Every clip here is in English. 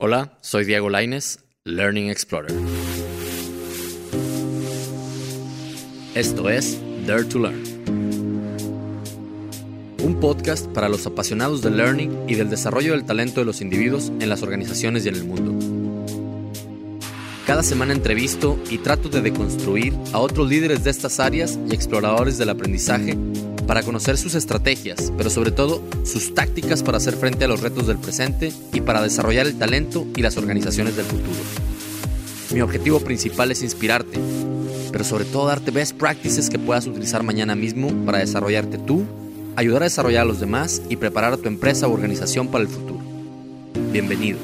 Hola, soy Diego Laines, Learning Explorer. Esto es Dare to Learn, un podcast para los apasionados del learning y del desarrollo del talento de los individuos en las organizaciones y en el mundo. Cada semana entrevisto y trato de deconstruir a otros líderes de estas áreas y exploradores del aprendizaje para conocer sus estrategias, pero sobre todo sus tácticas para hacer frente a los retos del presente y para desarrollar el talento y las organizaciones del futuro. Mi objetivo principal es inspirarte, pero sobre todo darte best practices que puedas utilizar mañana mismo para desarrollarte tú, ayudar a desarrollar a los demás y preparar a tu empresa o organización para el futuro. Bienvenido.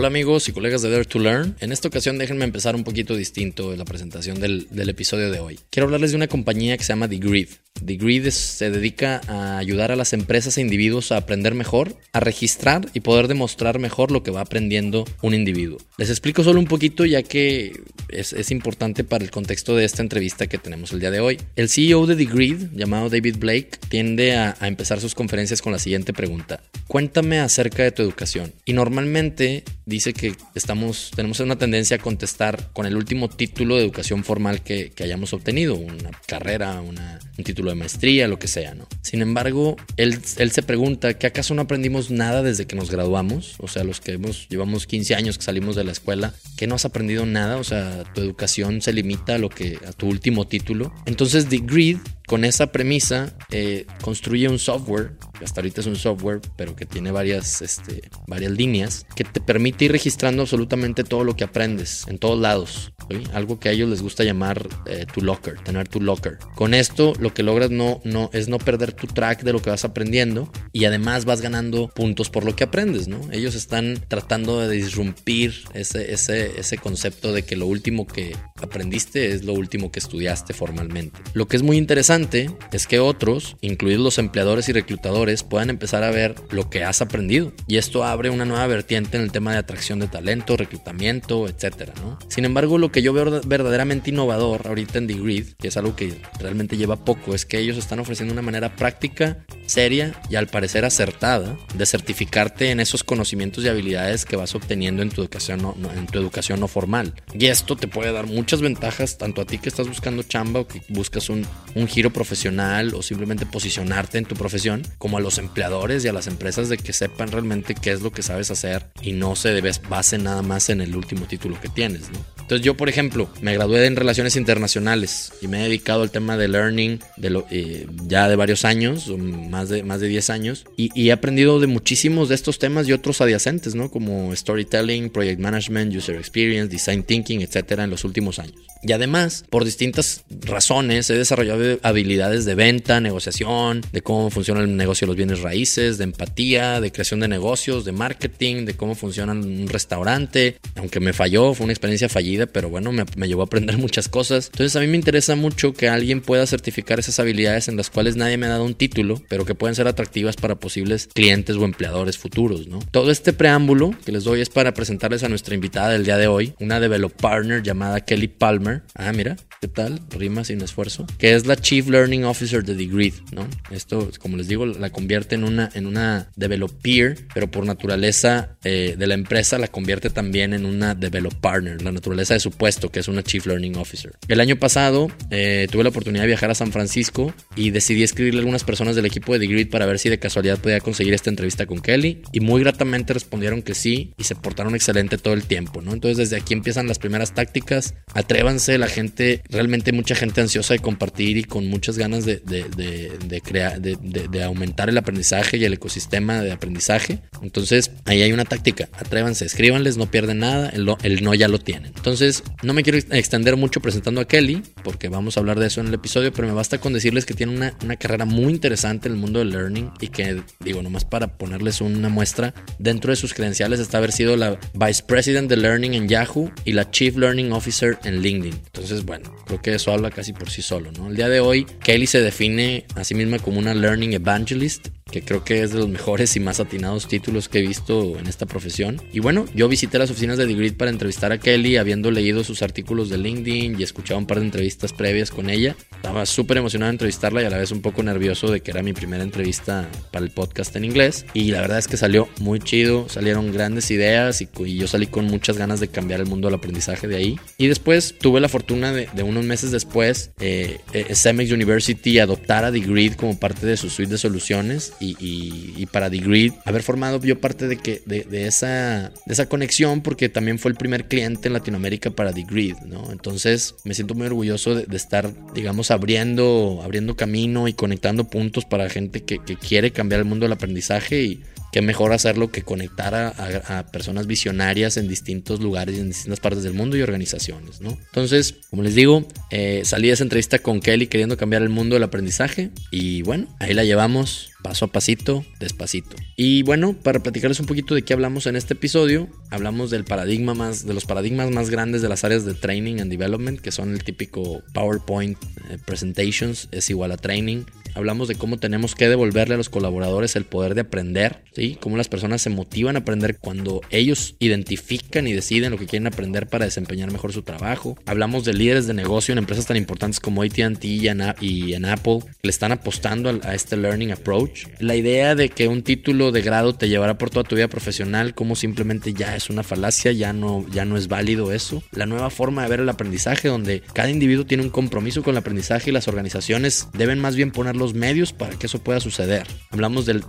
Hola amigos y colegas de Dare to Learn. En esta ocasión déjenme empezar un poquito distinto la presentación del, episodio de hoy. Quiero hablarles de una compañía que se llama The Grid. The Grid se dedica a ayudar a las empresas e individuos a aprender mejor, a registrar y poder demostrar mejor lo que va aprendiendo un individuo. Les explico solo un poquito ya que es, importante para el contexto de esta entrevista que tenemos el día de hoy. El CEO de The Grid, llamado David Blake, tiende a, a empezar sus conferencias con la siguiente pregunta. Cuéntame acerca de tu educación. Y normalmente dice que estamos, tenemos una tendencia a contestar con el último título de educación formal que, hayamos obtenido, una carrera, un título de maestría, lo que sea, ¿no? Sin embargo, él, él se pregunta que acaso no aprendimos nada desde que nos graduamos, o sea, los que hemos, llevamos 15 años que salimos de la escuela, que no has aprendido nada, o sea, tu educación se limita a lo que, a tu último título. Entonces, The Grid con esa premisa eh, construye un software, que hasta ahorita es un software, pero que tiene varias, este, varias líneas, que te permite ir registrando absolutamente todo lo que aprendes en todos lados. Algo que a ellos les gusta llamar eh, tu locker, tener tu locker. Con esto lo que logras no, no, es no perder tu track de lo que vas aprendiendo y además vas ganando puntos por lo que aprendes. ¿no? Ellos están tratando de disrumpir ese, ese, ese concepto de que lo último que aprendiste es lo último que estudiaste formalmente. Lo que es muy interesante es que otros, incluidos los empleadores y reclutadores, puedan empezar a ver lo que has aprendido. Y esto abre una nueva vertiente en el tema de atracción de talento, reclutamiento, etcétera, Sin embargo, lo que yo veo verdaderamente innovador ahorita en The Grid, que es algo que realmente lleva poco, es que ellos están ofreciendo una manera práctica, seria y al parecer acertada de certificarte en esos conocimientos y habilidades que vas obteniendo en tu educación no, en tu educación no formal. Y esto te puede dar muchas ventajas tanto a ti que estás buscando chamba o que buscas un, un giro profesional o simplemente posicionarte en tu profesión, como a los empleadores y a las empresas de que sepan realmente qué es lo que sabes hacer y no se debes base nada más en el último título que tienes. Entonces yo, por ejemplo, me gradué en relaciones internacionales y me he dedicado al tema de learning de lo, eh, ya de varios años, más de, más de 10 años, y, he aprendido de muchísimos de estos temas y otros adyacentes, ¿no? Como storytelling, project management, user experience, design thinking, etcétera, en los últimos años. Y además, por distintas razones, he desarrollado habilidades de venta, negociación, de cómo funciona el negocio de los bienes raíces, de empatía, de creación de negocios, de marketing, de cómo funciona un restaurante. Aunque me falló, fue una experiencia fallida pero bueno, me, me, llevó a aprender muchas cosas. Entonces a mí me interesa mucho que alguien pueda certificar esas habilidades en las cuales nadie me ha dado un título, pero que pueden ser atractivas para posibles clientes o empleadores futuros, ¿no? Todo este preámbulo que les doy es para presentarles a nuestra invitada del día de hoy, una developer partner llamada Kelly Palmer. Ah, mira, ¿qué tal? Rima sin esfuerzo. Que es la Chief Learning Officer de Grid, ¿no? Esto, como les digo, la convierte en una, en una developer, pero por naturaleza eh, de la empresa la convierte también en una developer partner. La naturaleza de su puesto, que es una Chief Learning Officer. El año pasado eh, tuve la oportunidad de viajar a San Francisco y decidí escribirle a algunas personas del equipo de Grid para ver si de casualidad podía conseguir esta entrevista con Kelly y muy gratamente respondieron que sí y se portaron excelente todo el tiempo, ¿no? Entonces desde aquí empiezan las primeras tácticas, atrévanse, la gente, realmente mucha gente ansiosa de compartir y con muchas ganas de, de, crear, de, aumentar el aprendizaje y el ecosistema de aprendizaje. Entonces ahí hay una táctica, atrévanse, escríbanles, no pierden nada, el el no ya lo tienen. Entonces no me quiero extender mucho presentando a Kelly, porque vamos a hablar de eso en el episodio, pero me basta con decirles que tiene una, carrera muy interesante en el mundo del learning y que, digo, nomás para ponerles una muestra, dentro de sus credenciales está haber sido la Vice President de Learning en Yahoo y la Chief Learning Officer en LinkedIn. Entonces, bueno, creo que eso habla casi por sí solo, ¿no? El día de hoy, Kelly se define a sí misma como una Learning Evangelist que creo que es de los mejores y más atinados títulos que he visto en esta profesión. Y bueno, yo visité las oficinas de Degree para entrevistar a Kelly, habiendo leído sus artículos de LinkedIn y escuchado un par de entrevistas previas con ella. Estaba súper emocionado de entrevistarla y a la vez un poco nervioso de que era mi primera entrevista para el podcast en inglés. Y la verdad es que salió muy chido, salieron grandes ideas y, yo salí con muchas ganas de cambiar el mundo del aprendizaje de ahí. Y después tuve la fortuna de, unos meses después, eh, eh University adoptar a Degree como parte de su suite de soluciones y, y, para Degree haber formado yo parte de, que, de, esa, de esa conexión porque también fue el primer cliente en Latinoamérica para Degree, ¿no? Entonces me siento muy orgulloso de, estar, digamos, abriendo, abriendo camino y conectando puntos para gente que, que quiere cambiar el mundo del aprendizaje y qué mejor hacerlo que conectar a, personas visionarias en distintos lugares en distintas partes del mundo y organizaciones, ¿no? Entonces, como les digo, eh, salí de esa entrevista con Kelly queriendo cambiar el mundo del aprendizaje y bueno, ahí la llevamos paso a pasito, despacito. Y bueno, para platicarles un poquito de qué hablamos en este episodio, hablamos del paradigma más, de los paradigmas más grandes de las áreas de training and development, que son el típico PowerPoint eh, presentations es igual a training, Hablamos de cómo tenemos que devolverle a los colaboradores el poder de aprender, ¿sí? Cómo las personas se motivan a aprender cuando ellos identifican y deciden lo que quieren aprender para desempeñar mejor su trabajo. Hablamos de líderes de negocio en empresas tan importantes como AT&T y en, Apple que le están apostando a, este learning approach. La idea de que un título de grado te llevará por toda tu vida profesional, como simplemente ya es una falacia, ya no, ya no es válido eso. La nueva forma de ver el aprendizaje donde cada individuo tiene un compromiso con el aprendizaje y las organizaciones deben más bien ponerlo los medios para que eso pueda suceder. Hablamos del,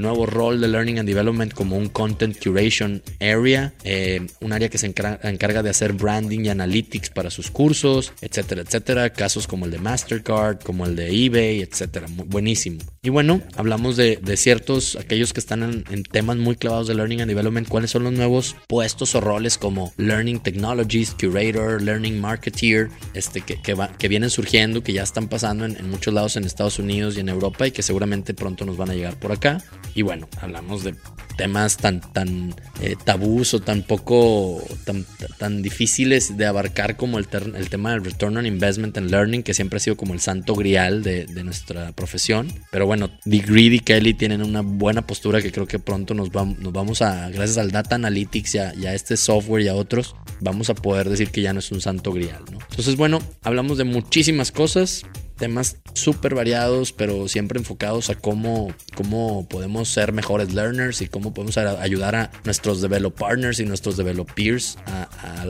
nuevo rol de Learning and Development como un Content Curation Area, eh, un área que se encarga de hacer branding y analytics para sus cursos, etcétera, etcétera. Casos como el de Mastercard, como el de eBay, etcétera. buenísimo. Y bueno, hablamos de, ciertos, aquellos que están en, temas muy clavados de Learning and Development, cuáles son los nuevos puestos o roles como Learning Technologies, Curator, Learning Marketeer, este, que, que, vienen surgiendo, que ya están pasando en muchos lados en Estados Unidos y en Europa y que seguramente pronto nos van a llegar por acá. Y bueno, hablamos de temas tan, tan eh, tabús o tan poco, tan, tan difíciles de abarcar como el, el, tema del Return on Investment and Learning, que siempre ha sido como el santo grial de, de nuestra profesión. Pero bueno, Degree y Kelly tienen una buena postura que creo que pronto nos, nos vamos a, gracias al Data Analytics y a, este software y a otros, vamos a poder decir que ya no es un santo grial. ¿no? Entonces, bueno, hablamos de muchísimas cosas temas súper variados, pero siempre enfocados a cómo, cómo podemos ser mejores learners y cómo podemos ayudar a nuestros develop partners y nuestros developers a,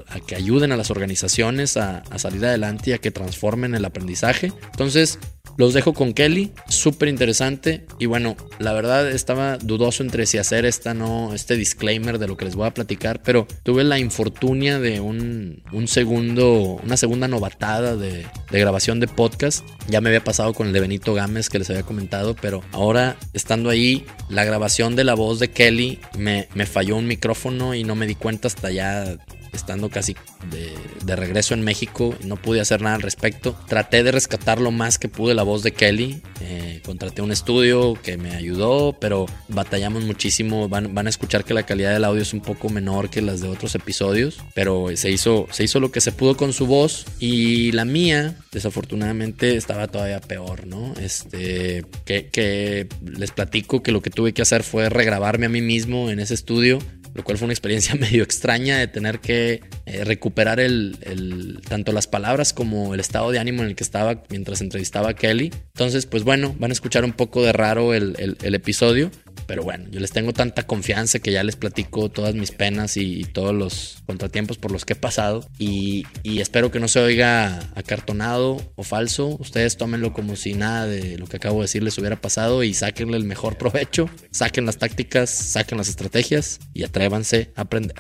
a, que ayuden a las organizaciones a, a salir adelante y a que transformen el aprendizaje. Entonces, los dejo con Kelly, súper interesante. Y bueno, la verdad estaba dudoso entre si hacer esta no, este disclaimer de lo que les voy a platicar, pero tuve la infortunia de un, un segundo, una segunda novatada de, de, grabación de podcast. Ya me había pasado con el de Benito Gámez que les había comentado, pero ahora estando ahí, la grabación de la voz de Kelly me, me falló un micrófono y no me di cuenta hasta ya estando casi de, regreso en México, no pude hacer nada al respecto. Traté de rescatar lo más que pude la voz de Kelly. Eh, contraté un estudio que me ayudó, pero batallamos muchísimo. Van, a escuchar que la calidad del audio es un poco menor que las de otros episodios, pero se hizo, se hizo lo que se pudo con su voz y la mía, desafortunadamente, estaba todavía peor, ¿no? Este, que les platico que lo que tuve que hacer fue regrabarme a mí mismo en ese estudio lo cual fue una experiencia medio extraña de tener que eh, recuperar el, tanto las palabras como el estado de ánimo en el que estaba mientras entrevistaba a Kelly. Entonces, pues bueno, van a escuchar un poco de raro el, el episodio, pero bueno, yo les tengo tanta confianza que ya les platico todas mis penas y, todos los contratiempos por los que he pasado. Y, espero que no se oiga acartonado o falso. Ustedes tómenlo como si nada de lo que acabo de decir les hubiera pasado y sáquenle el mejor provecho. Saquen las tácticas, saquen las estrategias y atrévanse a aprender.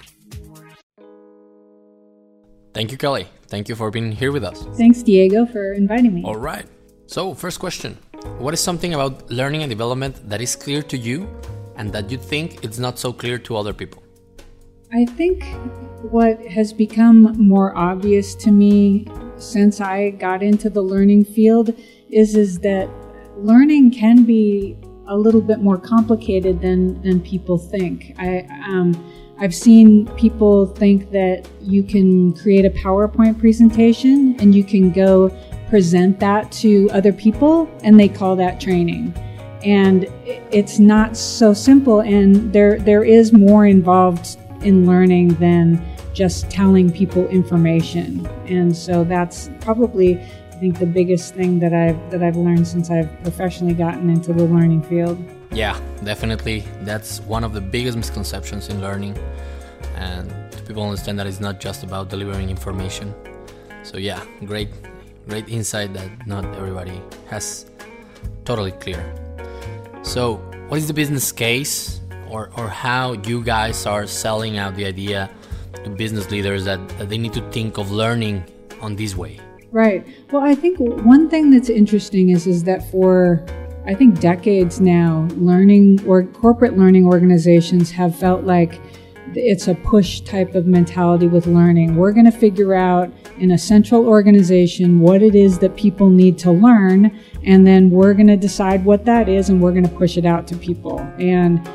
Thank you, Kelly. Thank you for being here with us. Thanks, Diego, for inviting me. All right. So, first question. What is something about learning and development that is clear to you and that you think it's not so clear to other people? I think what has become more obvious to me since I got into the learning field is is that learning can be a little bit more complicated than than people think. I um, I've seen people think that you can create a PowerPoint presentation and you can go present that to other people and they call that training. and it's not so simple and there there is more involved in learning than just telling people information. And so that's probably I think the biggest thing that I've that I've learned since I've professionally gotten into the learning field. Yeah definitely. That's one of the biggest misconceptions in learning. And people understand that it's not just about delivering information. So yeah great great insight that not everybody has totally clear so, what is the business case or, or how you guys are selling out the idea to business leaders that, that they need to think of learning on this way? Right. Well, I think one thing that's interesting is is that for I think decades now, learning or corporate learning organizations have felt like it's a push type of mentality with learning. We're going to figure out in a central organization what it is that people need to learn, and then we're going to decide what that is and we're going to push it out to people. And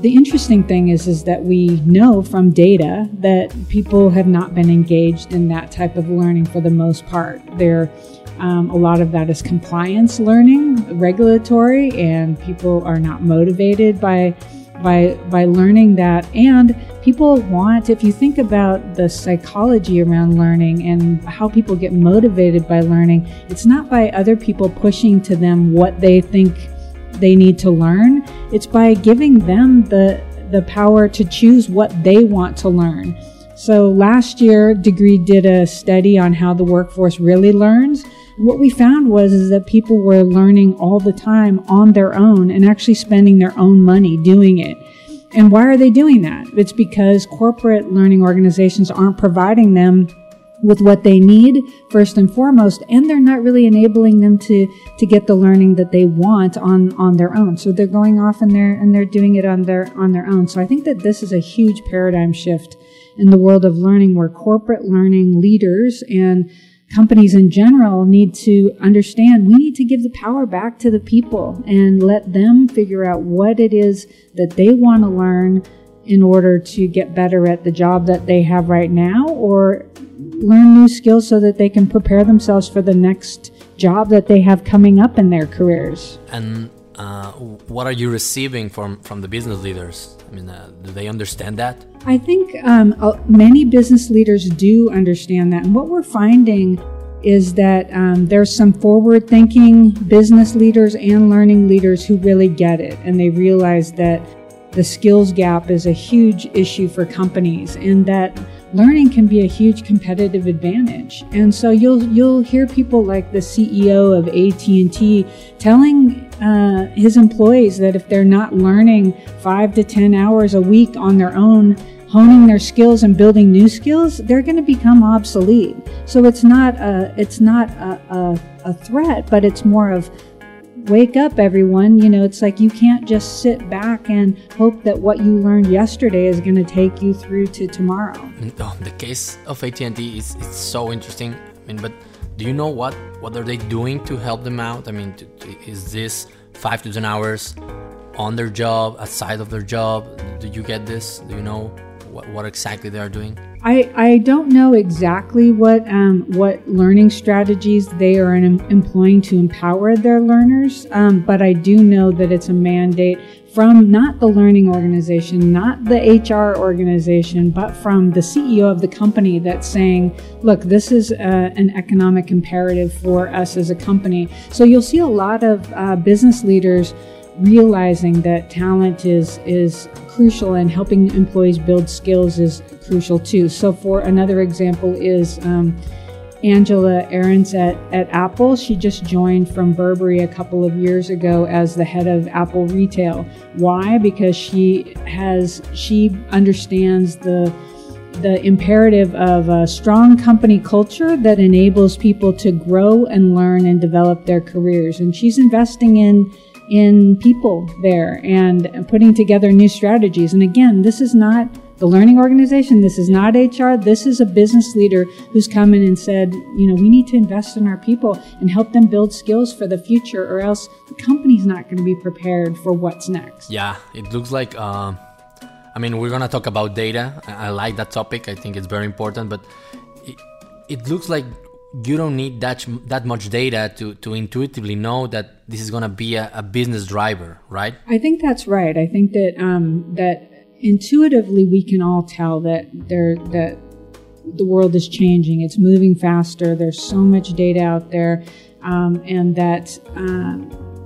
the interesting thing is is that we know from data that people have not been engaged in that type of learning for the most part. There um, a lot of that is compliance learning, regulatory, and people are not motivated by by by learning that. And people want if you think about the psychology around learning and how people get motivated by learning it's not by other people pushing to them what they think they need to learn. It's by giving them the the power to choose what they want to learn. So last year Degreed did a study on how the workforce really learns what we found was is that people were learning all the time on their own and actually spending their own money doing it. And why are they doing that? It's because corporate learning organizations aren't providing them with what they need first and foremost and they're not really enabling them to to get the learning that they want on on their own so they're going off and they're and they're doing it on their on their own so i think that this is a huge paradigm shift in the world of learning where corporate learning leaders and companies in general need to understand we need to give the power back to the people and let them figure out what it is that they want to learn in order to get better at the job that they have right now or learn new skills so that they can prepare themselves for the next job that they have coming up in their careers. And uh, what are you receiving from, from the business leaders? I mean, uh, do they understand that? I think um, many business leaders do understand that. And what we're finding is that um, there's some forward thinking business leaders and learning leaders who really get it. And they realize that the skills gap is a huge issue for companies and that learning can be a huge competitive advantage. And so you'll you'll hear people like the CEO of AT&T telling uh, his employees that if they're not learning five to ten hours a week on their own, honing their skills and building new skills, they're going to become obsolete. So it's not a it's not a, a, a threat, but it's more of wake up everyone. You know it's like you can't just sit back and hope that what you learned yesterday is going to take you through to tomorrow. Oh, the case of AT&T is it's so interesting. I mean but do you know what what are they doing to help them out? I mean is this 5 to 10 hours on their job aside of their job? Do you get this? Do you know what, what exactly they are doing? I, I don't know exactly what um, what learning strategies they are in, employing to empower their learners, um, but I do know that it's a mandate from not the learning organization, not the HR organization, but from the CEO of the company that's saying, look, this is uh, an economic imperative for us as a company. So you'll see a lot of uh, business leaders realizing that talent is is crucial and helping employees build skills is crucial too. So, for another example, is um, Angela Ahrendts at, at Apple. She just joined from Burberry a couple of years ago as the head of Apple Retail. Why? Because she has she understands the the imperative of a strong company culture that enables people to grow and learn and develop their careers. And she's investing in in people there and putting together new strategies. And again, this is not the learning organization, this is not HR, this is a business leader who's come in and said, you know, we need to invest in our people and help them build skills for the future, or else the company's not going to be prepared for what's next. Yeah, it looks like. Uh, I mean, we're gonna talk about data. I like that topic. I think it's very important, but it, it looks like you don't need that that much data to to intuitively know that this is going to be a, a, business driver, right? I think that's right. I think that um, that intuitively we can all tell that there that the world is changing. It's moving faster. There's so much data out there, um, and that. Uh,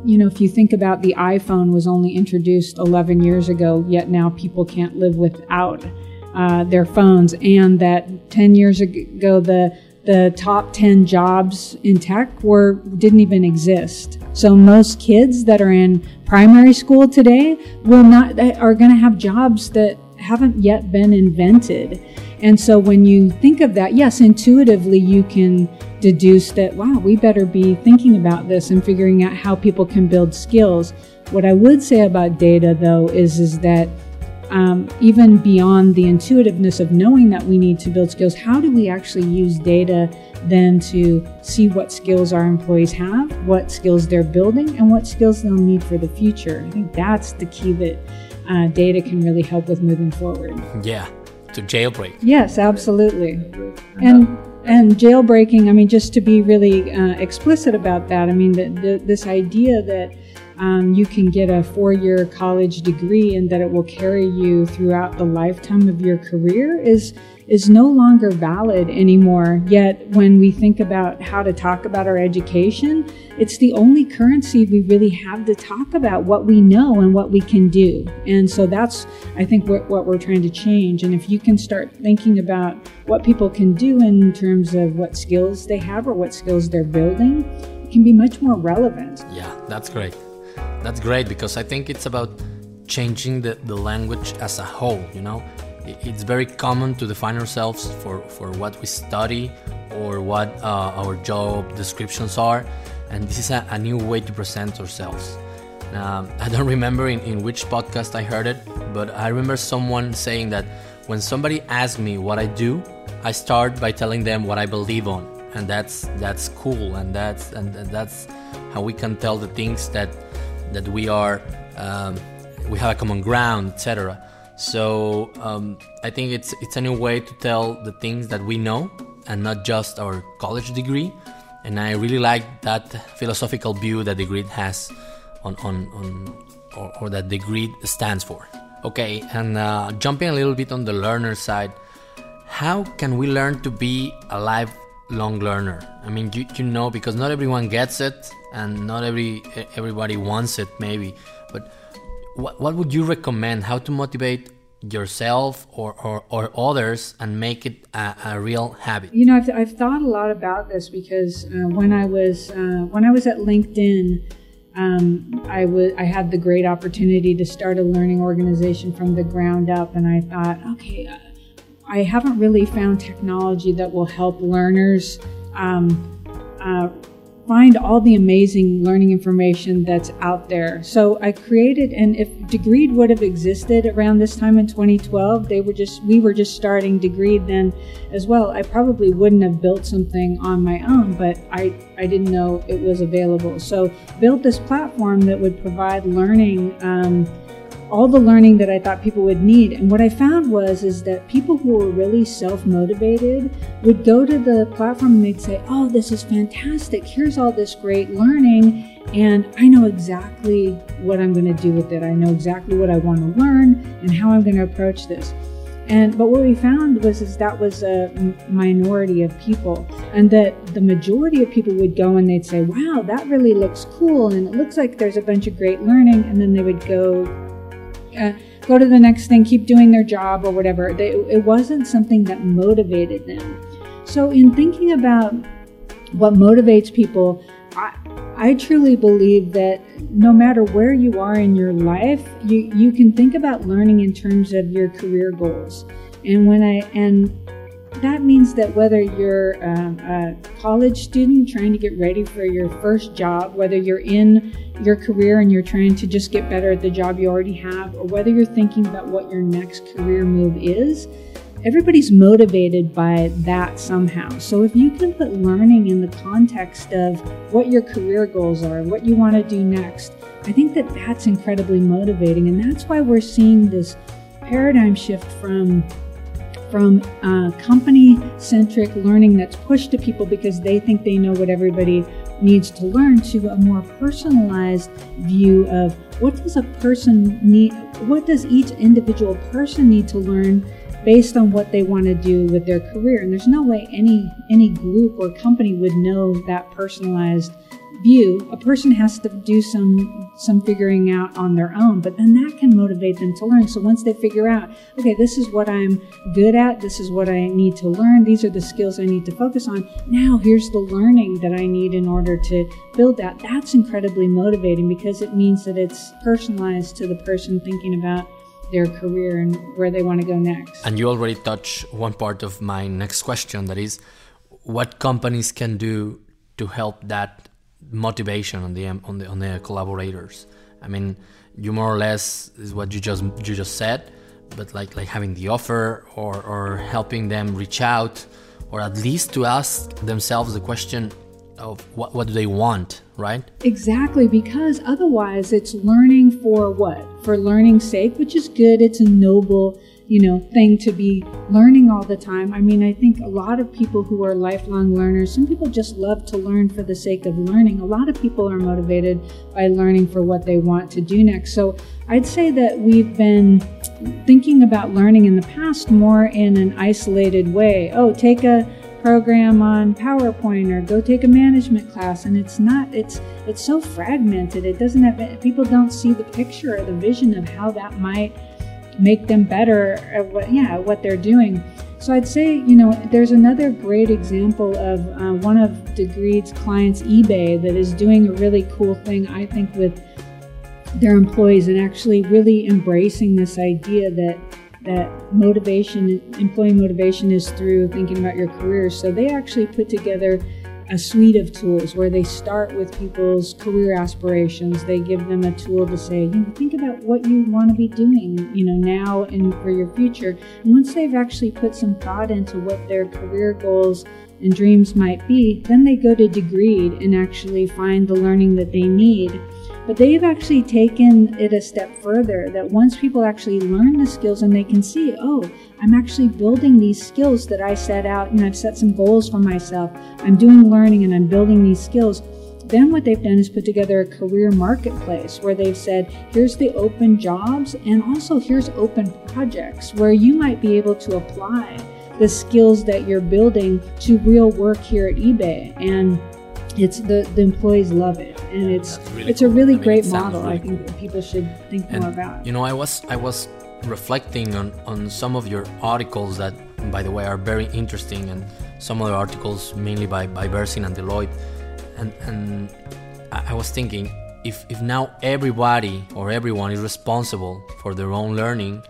you know, if you think about the iPhone was only introduced 11 years ago, yet now people can't live without uh, their phones, and that 10 years ago the the top 10 jobs in tech were didn't even exist. So most kids that are in primary school today will not are going to have jobs that haven't yet been invented. And so when you think of that, yes, intuitively you can deduce that wow, we better be thinking about this and figuring out how people can build skills. What I would say about data though is is that um, even beyond the intuitiveness of knowing that we need to build skills, how do we actually use data then to see what skills our employees have, what skills they're building, and what skills they'll need for the future? I think that's the key that uh, data can really help with moving forward. Yeah, to jailbreak. Yes, absolutely. And and jailbreaking, I mean, just to be really uh, explicit about that, I mean, the, the, this idea that um, you can get a four year college degree and that it will carry you throughout the lifetime of your career is is no longer valid anymore. Yet, when we think about how to talk about our education, it's the only currency we really have to talk about what we know and what we can do. And so that's, I think, what, what we're trying to change. And if you can start thinking about what people can do in terms of what skills they have or what skills they're building, it can be much more relevant. Yeah, that's great. That's great because I think it's about changing the, the language as a whole, you know? It's very common to define ourselves for, for what we study or what uh, our job descriptions are, and this is a, a new way to present ourselves. Um, I don't remember in, in which podcast I heard it, but I remember someone saying that when somebody asks me what I do, I start by telling them what I believe on, and that's that's cool, and that's and that's how we can tell the things that that we are um, we have a common ground, etc. So um, I think it's it's a new way to tell the things that we know and not just our college degree. And I really like that philosophical view that Degreed has on on, on or, or that Degreed stands for. Okay, and uh, jumping a little bit on the learner side, how can we learn to be a lifelong learner? I mean, you, you know, because not everyone gets it, and not every everybody wants it maybe. But what, what would you recommend? How to motivate yourself or, or, or others and make it a, a real habit? You know I've, I've, thought a lot about this because uh, when i was uh, when i was at linkedin um, I, w- I had the great opportunity to start a learning organization from the ground up and i thought okay uh, i haven't really found technology that will help learners um, uh, find all the amazing learning information that's out there. So I created, and if Degreed would have existed around this time in 2012, they were just we were just starting Degreed then as well. I probably wouldn't have built something on my own, but I I didn't know it was available. So built this platform that would provide learning. Um, all the learning that I thought people would need. And what I found was is that people who were really self-motivated would go to the platform and they'd say, "Oh, this is fantastic. Here's all this great learning, and I know exactly what I'm going to do with it. I know exactly what I want to learn and how I'm going to approach this." And but what we found was is that was a minority of people, and that the majority of people would go and they'd say, "Wow, that really looks cool, and it looks like there's a bunch of great learning," and then they would go uh, go to the next thing, keep doing their job or whatever. They, it wasn't something that motivated them. So, in thinking about what motivates people, I, I truly believe that no matter where you are in your life, you, you can think about learning in terms of your career goals. And when I and that means that whether you're a, a college student trying to get ready for your first job, whether you're in your career and you're trying to just get better at the job you already have, or whether you're thinking about what your next career move is, everybody's motivated by that somehow. So if you can put learning in the context of what your career goals are, what you want to do next, I think that that's incredibly motivating. And that's why we're seeing this paradigm shift from from uh, company centric learning that's pushed to people because they think they know what everybody needs to learn to a more personalized view of what does a person need, what does each individual person need to learn based on what they want to do with their career. And there's no way any any group or company would know that personalized view. A person has to do some some figuring out on their own, but then that can motivate them to learn. So once they figure out, okay, this is what I'm good at, this is what I need to learn, these are the skills I need to focus on. Now here's the learning that I need in order to build that. That's incredibly motivating because it means that it's personalized to the person thinking about their career and where they want to go next. And you already touched one part of my next question that is what companies can do to help that motivation on the um, on the on the collaborators. I mean, you more or less is what you just you just said, but like like having the offer or or helping them reach out or at least to ask themselves the question of what, what do they want, right? Exactly, because otherwise it's learning for what? For learning's sake, which is good. It's a noble, you know, thing to be learning all the time. I mean, I think a lot of people who are lifelong learners, some people just love to learn for the sake of learning. A lot of people are motivated by learning for what they want to do next. So I'd say that we've been thinking about learning in the past more in an isolated way. Oh, take a program on PowerPoint or go take a management class and it's not it's it's so fragmented it doesn't have people don't see the picture or the vision of how that might make them better at what yeah what they're doing so I'd say you know there's another great example of uh, one of Degreed's clients eBay that is doing a really cool thing I think with their employees and actually really embracing this idea that that motivation, employee motivation is through thinking about your career. So they actually put together a suite of tools where they start with people's career aspirations. They give them a tool to say, you know, think about what you want to be doing, you know, now and for your future. And once they've actually put some thought into what their career goals and dreams might be, then they go to Degreed and actually find the learning that they need but they've actually taken it a step further that once people actually learn the skills and they can see, oh, I'm actually building these skills that I set out and I've set some goals for myself. I'm doing learning and I'm building these skills. Then what they've done is put together a career marketplace where they've said, here's the open jobs and also here's open projects where you might be able to apply the skills that you're building to real work here at eBay. And it's the, the employees love it and it's really it's cool. a really I mean, great model really i think cool. people should think and, more about you know i was i was reflecting on on some of your articles that by the way are very interesting and some other articles mainly by by Bersin and Deloitte and and I, I was thinking if if now everybody or everyone is responsible for their own learning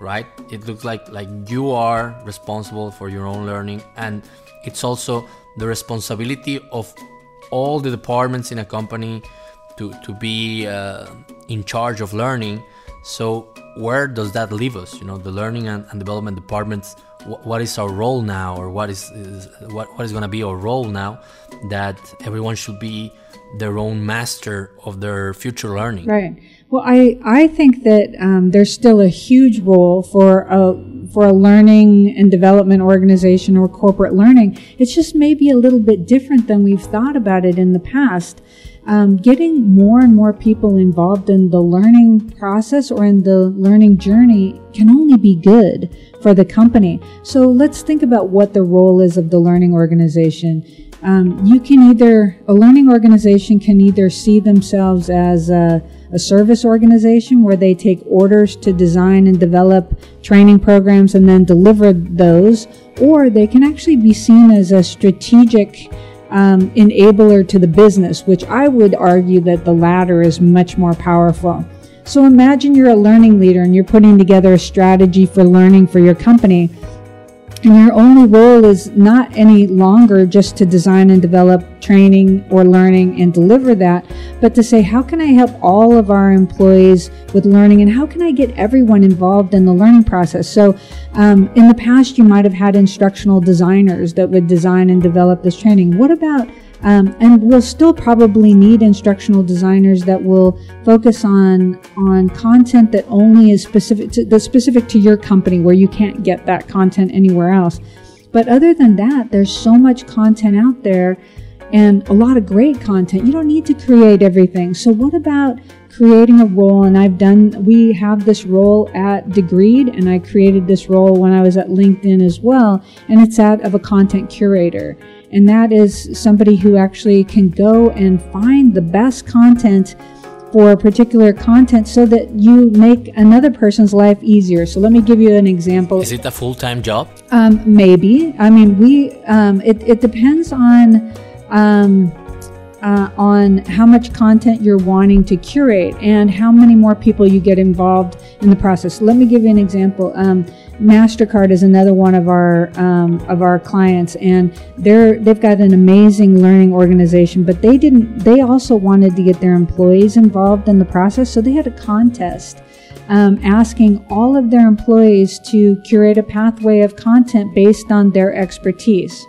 right it looks like like you are responsible for your own learning and it's also the responsibility of all the departments in a company to, to be uh, in charge of learning. So where does that leave us? You know, the learning and, and development departments. Wh- what is our role now, or what is, is what what is going to be our role now? That everyone should be their own master of their future learning. Right. Well, I I think that um, there's still a huge role for a for a learning and development organization or corporate learning. It's just maybe a little bit different than we've thought about it in the past. Um, getting more and more people involved in the learning process or in the learning journey can only be good for the company. So let's think about what the role is of the learning organization. Um, you can either, a learning organization can either see themselves as a, a, service organization where they take orders to design and develop training programs and then deliver those, or they can actually be seen as a strategic um, enabler to the business, which I would argue that the latter is much more powerful. So imagine you're a learning leader and you're putting together a strategy for learning for your company. And your only role is not any longer just to design and develop training or learning and deliver that, but to say, how can I help all of our employees with learning and how can I get everyone involved in the learning process? So, um, in the past, you might have had instructional designers that would design and develop this training. What about Um, and we'll still probably need instructional designers that will focus on on content that only is specific to, that's specific to your company, where you can't get that content anywhere else. But other than that, there's so much content out there and a lot of great content. You don't need to create everything. So what about creating a role? And I've done, we have this role at Degreed, and I created this role when I was at LinkedIn as well. And it's that of a content curator. And that is somebody who actually can go and find the best content for a particular content so that you make another person's life easier. So let me give you an example. Is it a full time job? Um, maybe. I mean, we, um, it, it depends on, um, uh, on how much content you're wanting to curate and how many more people you get involved in the process. Let me give you an example. Mastercard is another one of our um, of our clients, and they're they've got an amazing learning organization. But they didn't. They also wanted to get their employees involved in the process, so they had a contest. Um, asking all of their employees to curate a pathway of content based on their expertise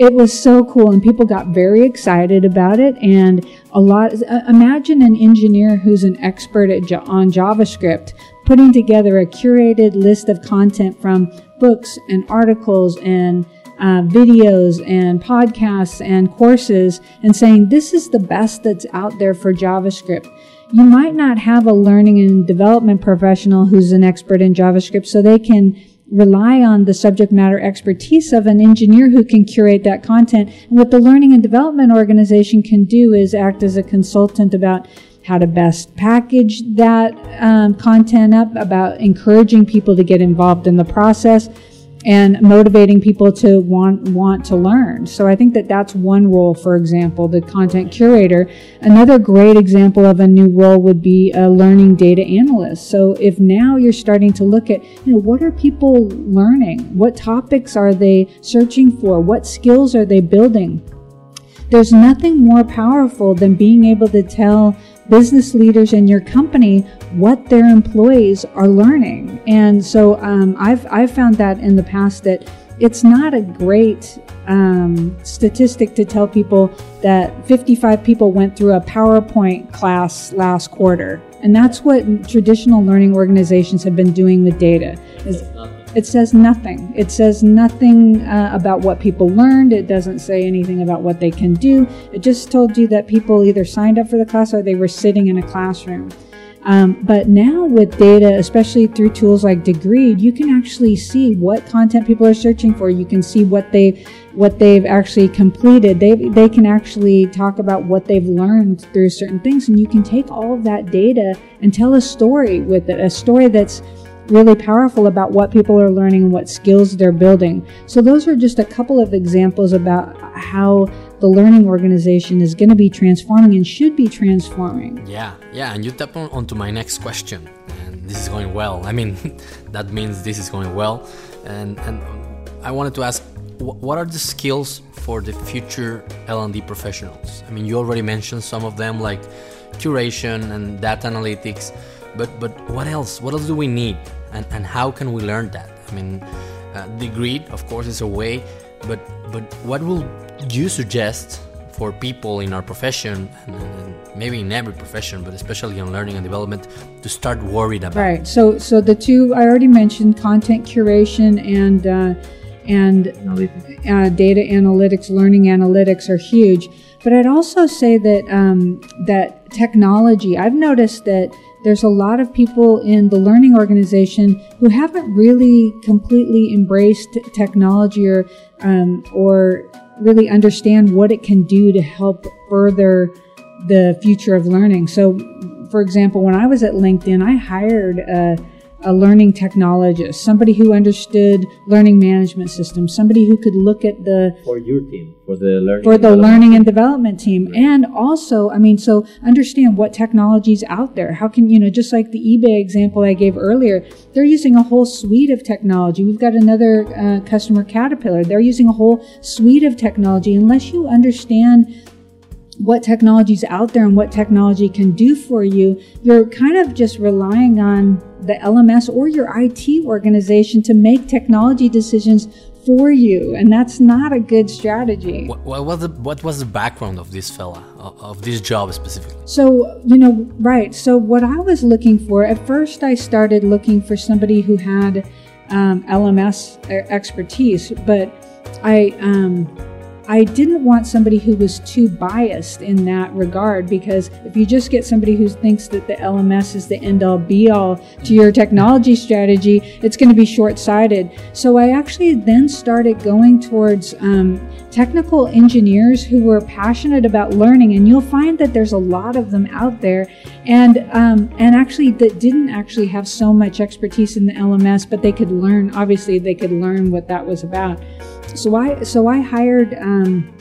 it was so cool and people got very excited about it and a lot uh, imagine an engineer who's an expert at, on javascript putting together a curated list of content from books and articles and uh, videos and podcasts and courses and saying this is the best that's out there for javascript you might not have a learning and development professional who's an expert in javascript so they can rely on the subject matter expertise of an engineer who can curate that content. And what the learning and development organization can do is act as a consultant about how to best package that um, content up, about encouraging people to get involved in the process, and motivating people to want want to learn. So I think that that's one role, for example, the content curator. Another great example of a new role would be a learning data analyst. So if now you're starting to look at, you know, what are people learning? What topics are they searching for? What skills are they building? There's nothing more powerful than being able to tell business leaders in your company what their employees are learning. And so um, I've, I've found that in the past that it's not a great um, statistic to tell people that 55 people went through a PowerPoint class last quarter. And that's what traditional learning organizations have been doing with data. Is, it says nothing. It says nothing uh, about what people learned. It doesn't say anything about what they can do. It just told you that people either signed up for the class or they were sitting in a classroom. Um, but now with data, especially through tools like Degreed, you can actually see what content people are searching for. You can see what they what they've actually completed. They they can actually talk about what they've learned through certain things, and you can take all of that data and tell a story with it, a story that's really powerful about what people are learning what skills they're building. So, those are just a couple of examples about how the learning organization is going to be transforming and should be transforming. Yeah, yeah, and you tap on, onto my next question, and this is going well. I mean, that means this is going well, and and I wanted to ask, what are the skills for the future L&D professionals? I mean, you already mentioned some of them, like curation and data analytics, but but what else? What else do we need? And, and how can we learn that? I mean, uh, Degreed, of course, is a way, but but what will you suggest for people in our profession and, and, maybe in every profession, but especially in learning and development, to start worried about? Right. So so the two I already mentioned, content curation and uh, and uh, data analytics, learning analytics are huge. But I'd also say that um, that technology. I've noticed that there's a lot of people in the learning organization who haven't really completely embraced technology or um, or really understand what it can do to help further the future of learning. So, for example, when I was at LinkedIn, I hired a a learning technologist, somebody who understood learning management systems, somebody who could look at the for your team, for the learning for the learning and development team, right. and also, I mean, so understand what technologies out there. How can you know, just like the eBay example I gave earlier, they're using a whole suite of technology. We've got another uh, customer, Caterpillar. They're using a whole suite of technology. Unless you understand what technology is out there and what technology can do for you, you're kind of just relying on the LMS or your IT organization to make technology decisions for you, and that's not a good strategy. What, what, was the what was the background of this fella of, of this job specifically? So you know, right. So what I was looking for at first, I started looking for somebody who had um, LMS expertise, but I. Um, I didn't want somebody who was too biased in that regard because if you just get somebody who thinks that the LMS is the end all be all to your technology strategy, it's going to be short sighted. So I actually then started going towards um, technical engineers who were passionate about learning, and you'll find that there's a lot of them out there, and um, and actually that didn't actually have so much expertise in the LMS, but they could learn. Obviously, they could learn what that was about. So I so I hired um,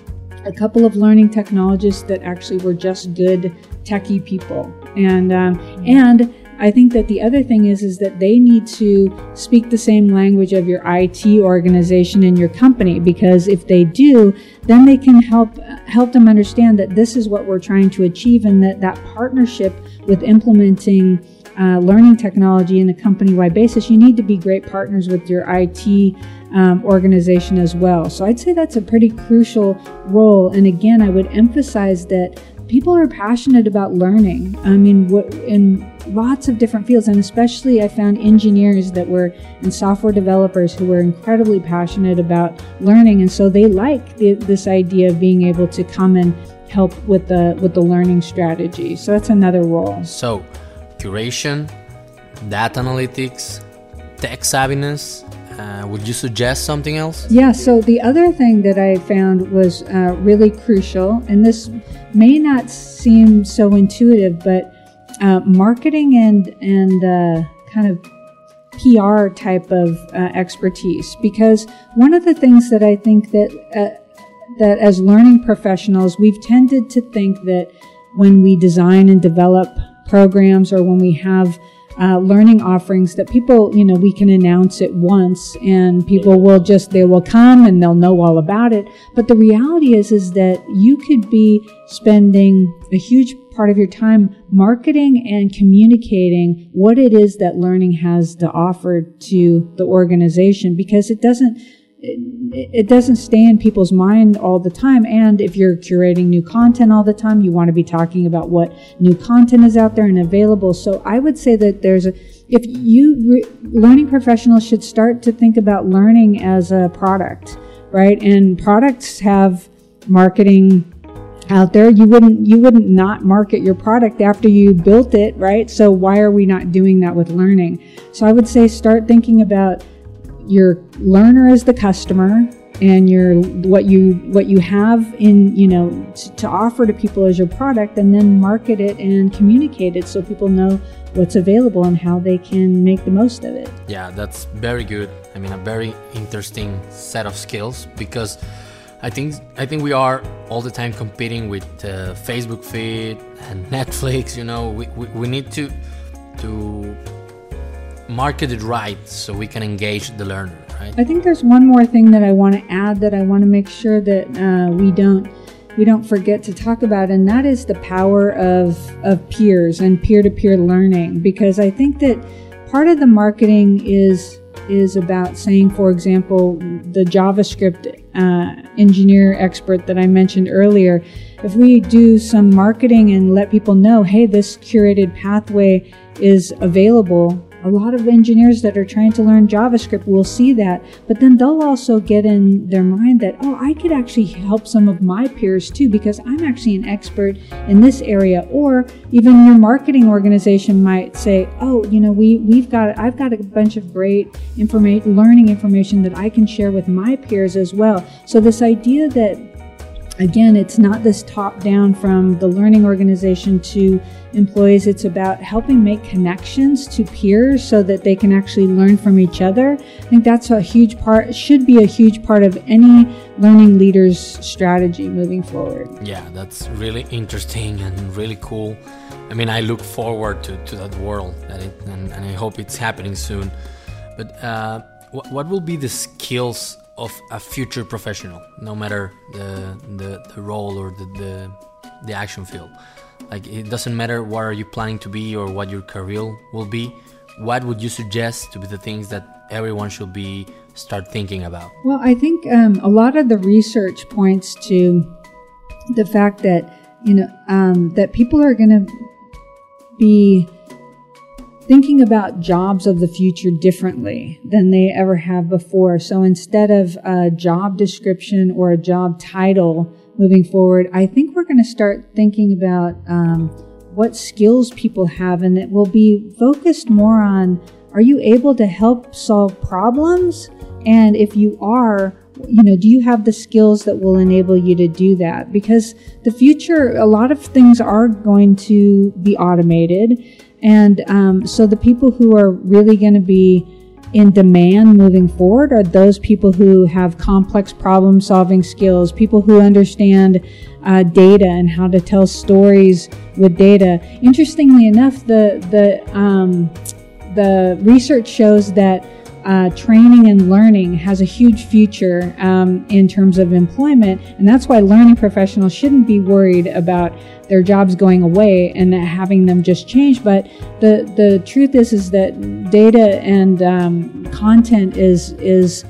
a couple of learning technologists that actually were just good techie people, and um, and I think that the other thing is is that they need to speak the same language of your IT organization and your company because if they do, then they can help help them understand that this is what we're trying to achieve and that that partnership with implementing uh, learning technology in a company-wide basis, you need to be great partners with your IT um, organization as well. So I'd say that's a pretty crucial role. And again, I would emphasize that people are passionate about learning. I mean, in lots of different fields, and especially I found engineers that were and software developers who were incredibly passionate about learning, and so they like the, this idea of being able to come and help with the with the learning strategy. So that's another role. So, curation, data analytics, tech savviness, uh, would you suggest something else? Yeah, so the other thing that I found was uh, really crucial, and this may not seem so intuitive, but uh, marketing and, and uh, kind of PR type of uh, expertise. Because one of the things that I think that, that as learning professionals, we've tended to think that when we design and develop programs or when we have uh, learning offerings that people, you know, we can announce it once and people will just, they will come and they'll know all about it. But the reality is, is that you could be spending a huge part of your time marketing and communicating what it is that learning has to offer to the organization because it doesn't, it, doesn't stay in people's mind all the time. And if you're curating new content all the time, you want to be talking about what new content is out there and available. So I would say that there's a, if you, re, learning professionals should start to think about learning as a product, right? And products have marketing out there you wouldn't you wouldn't not market your product after you built it right so why are we not doing that with learning so i would say start thinking about your learner as the customer and your what you what you have in you know to, to offer to people as your product and then market it and communicate it so people know what's available and how they can make the most of it yeah that's very good i mean a very interesting set of skills because I think I think we are all the time competing with uh, Facebook feed and Netflix. You know, we, we, we need to to market it right so we can engage the learner, right? I think there's one more thing that I want to add that I want to make sure that uh, we don't we don't forget to talk about, and that is the power of of peers and peer to peer learning. Because I think that part of the marketing is is about saying, for example, the JavaScript uh, engineer expert that I mentioned earlier. If we do some marketing and let people know, hey, this curated pathway is available a lot of engineers that are trying to learn JavaScript will see that, but then they'll also get in their mind that, oh, I could actually help some of my peers too because I'm actually an expert in this area. Or even your marketing organization might say, oh, you know, we, we've got, I've got a bunch of great information, learning information that I can share with my peers as well. So this idea that Again, it's not this top down from the learning organization to employees. It's about helping make connections to peers so that they can actually learn from each other. I think that's a huge part, should be a huge part of any learning leader's strategy moving forward. Yeah, that's really interesting and really cool. I mean, I look forward to, to that world that it, and, and I hope it's happening soon. But uh, what, what will be the skills of a future professional, no matter the the, the role or the, the the action field. Like it doesn't matter what are you planning to be or what your career will be. What would you suggest to be the things that everyone should be start thinking about? Well, I think um, a lot of the research points to the fact that you know um, that people are going to be thinking about jobs of the future differently than they ever have before. So instead of a job description or a job title moving forward, I think we're going to start thinking about um, what skills people have, and it will be focused more on are you able to help solve problems? And if you are, you know, do you have the skills that will enable you to do that? Because the future, a lot of things are going to be automated. And um, so the people who are really going to be in demand moving forward are those people who have complex problem solving skills, people who understand uh, data and how to tell stories with data. Interestingly enough, the the um, the research shows that uh, training and learning has a huge future um, in terms of employment, and that's why learning professionals shouldn't be worried about their jobs going away and having them just change. But the the truth is is that data and um, content is is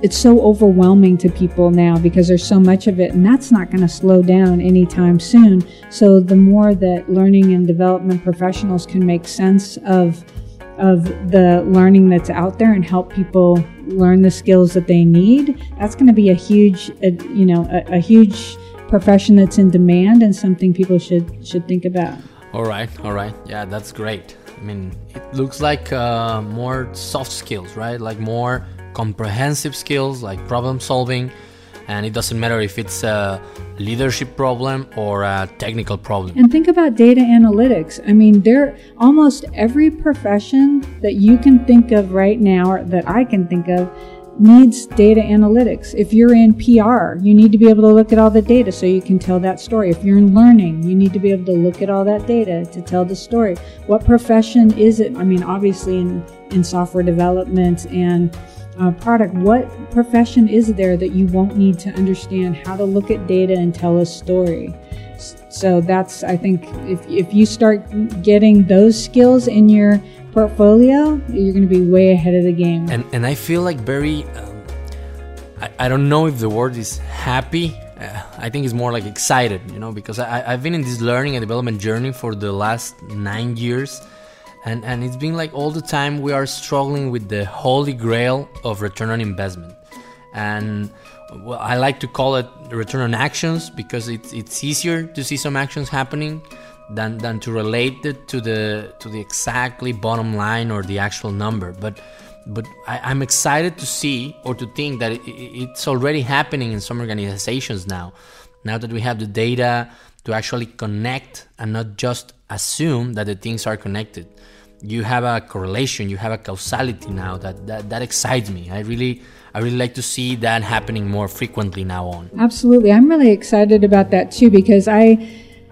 it's so overwhelming to people now because there's so much of it and that's not going to slow down anytime soon so the more that learning and development professionals can make sense of of the learning that's out there and help people learn the skills that they need that's going to be a huge a, you know a, a, huge profession that's in demand and something people should should think about. All right all right. Yeah that's great. I mean it looks like uh, more soft skills right? Like more comprehensive skills like problem solving and it doesn't matter if it's a leadership problem or a technical problem. And think about data analytics. I mean, there almost every profession that you can think of right now or that I can think of needs data analytics. If you're in PR, you need to be able to look at all the data so you can tell that story. If you're in learning, you need to be able to look at all that data to tell the story. What profession is it? I mean, obviously in in software development and uh, product, what profession is there that you won't need to understand how to look at data and tell a story? So that's, I think, if, if you start getting those skills in your portfolio, you're going to be way ahead of the game. And, and I feel like very, um, I, I don't know if the word is happy. Uh, I think it's more like excited, you know, because I, I've been in this learning and development journey for the last nine years and and it's been like all the time we are struggling with the holy grail of return on investment. And well, I like to call it return on actions because it's it's easier to see some actions happening than than to relate it to the to the exactly bottom line or the actual number. But but I, am excited to see or to think that it, it's already happening in some organizations now. Now that we have the data to actually connect and not just assume that the things are connected. You have a correlation you have a causality now that, that that excites me. I really i really like to see that happening more frequently now on. Absolutely. I'm really excited about that too because i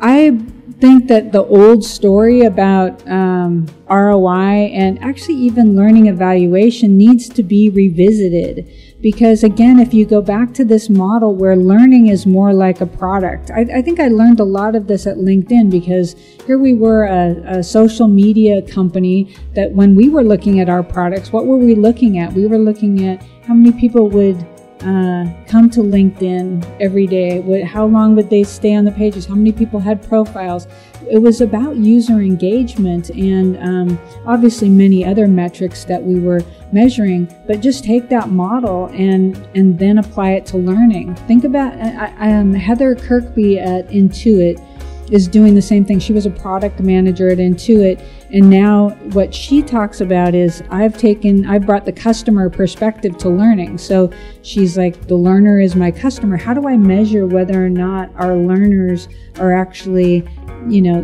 i think that the old story about um, roi and actually even learning evaluation needs to be revisited because again if you go back to this model where learning is more like a product i, I think i learned a lot of this at linkedin because here we were a, a, social media company that when we were looking at our products what were we looking at? We were looking at how many people would uh, come to LinkedIn every day? What, how long would they stay on the pages? How many people had profiles? It was about user engagement and um, obviously many other metrics that we were measuring. But just take that model and and then apply it to learning. Think about I, I, um, Heather Kirkby at Intuit is doing the same thing. She was a product manager at Intuit, and now what she talks about is I've taken, I've brought the customer perspective to learning. So she's like, the learner is my customer. How do I measure whether or not our learners are actually, you know,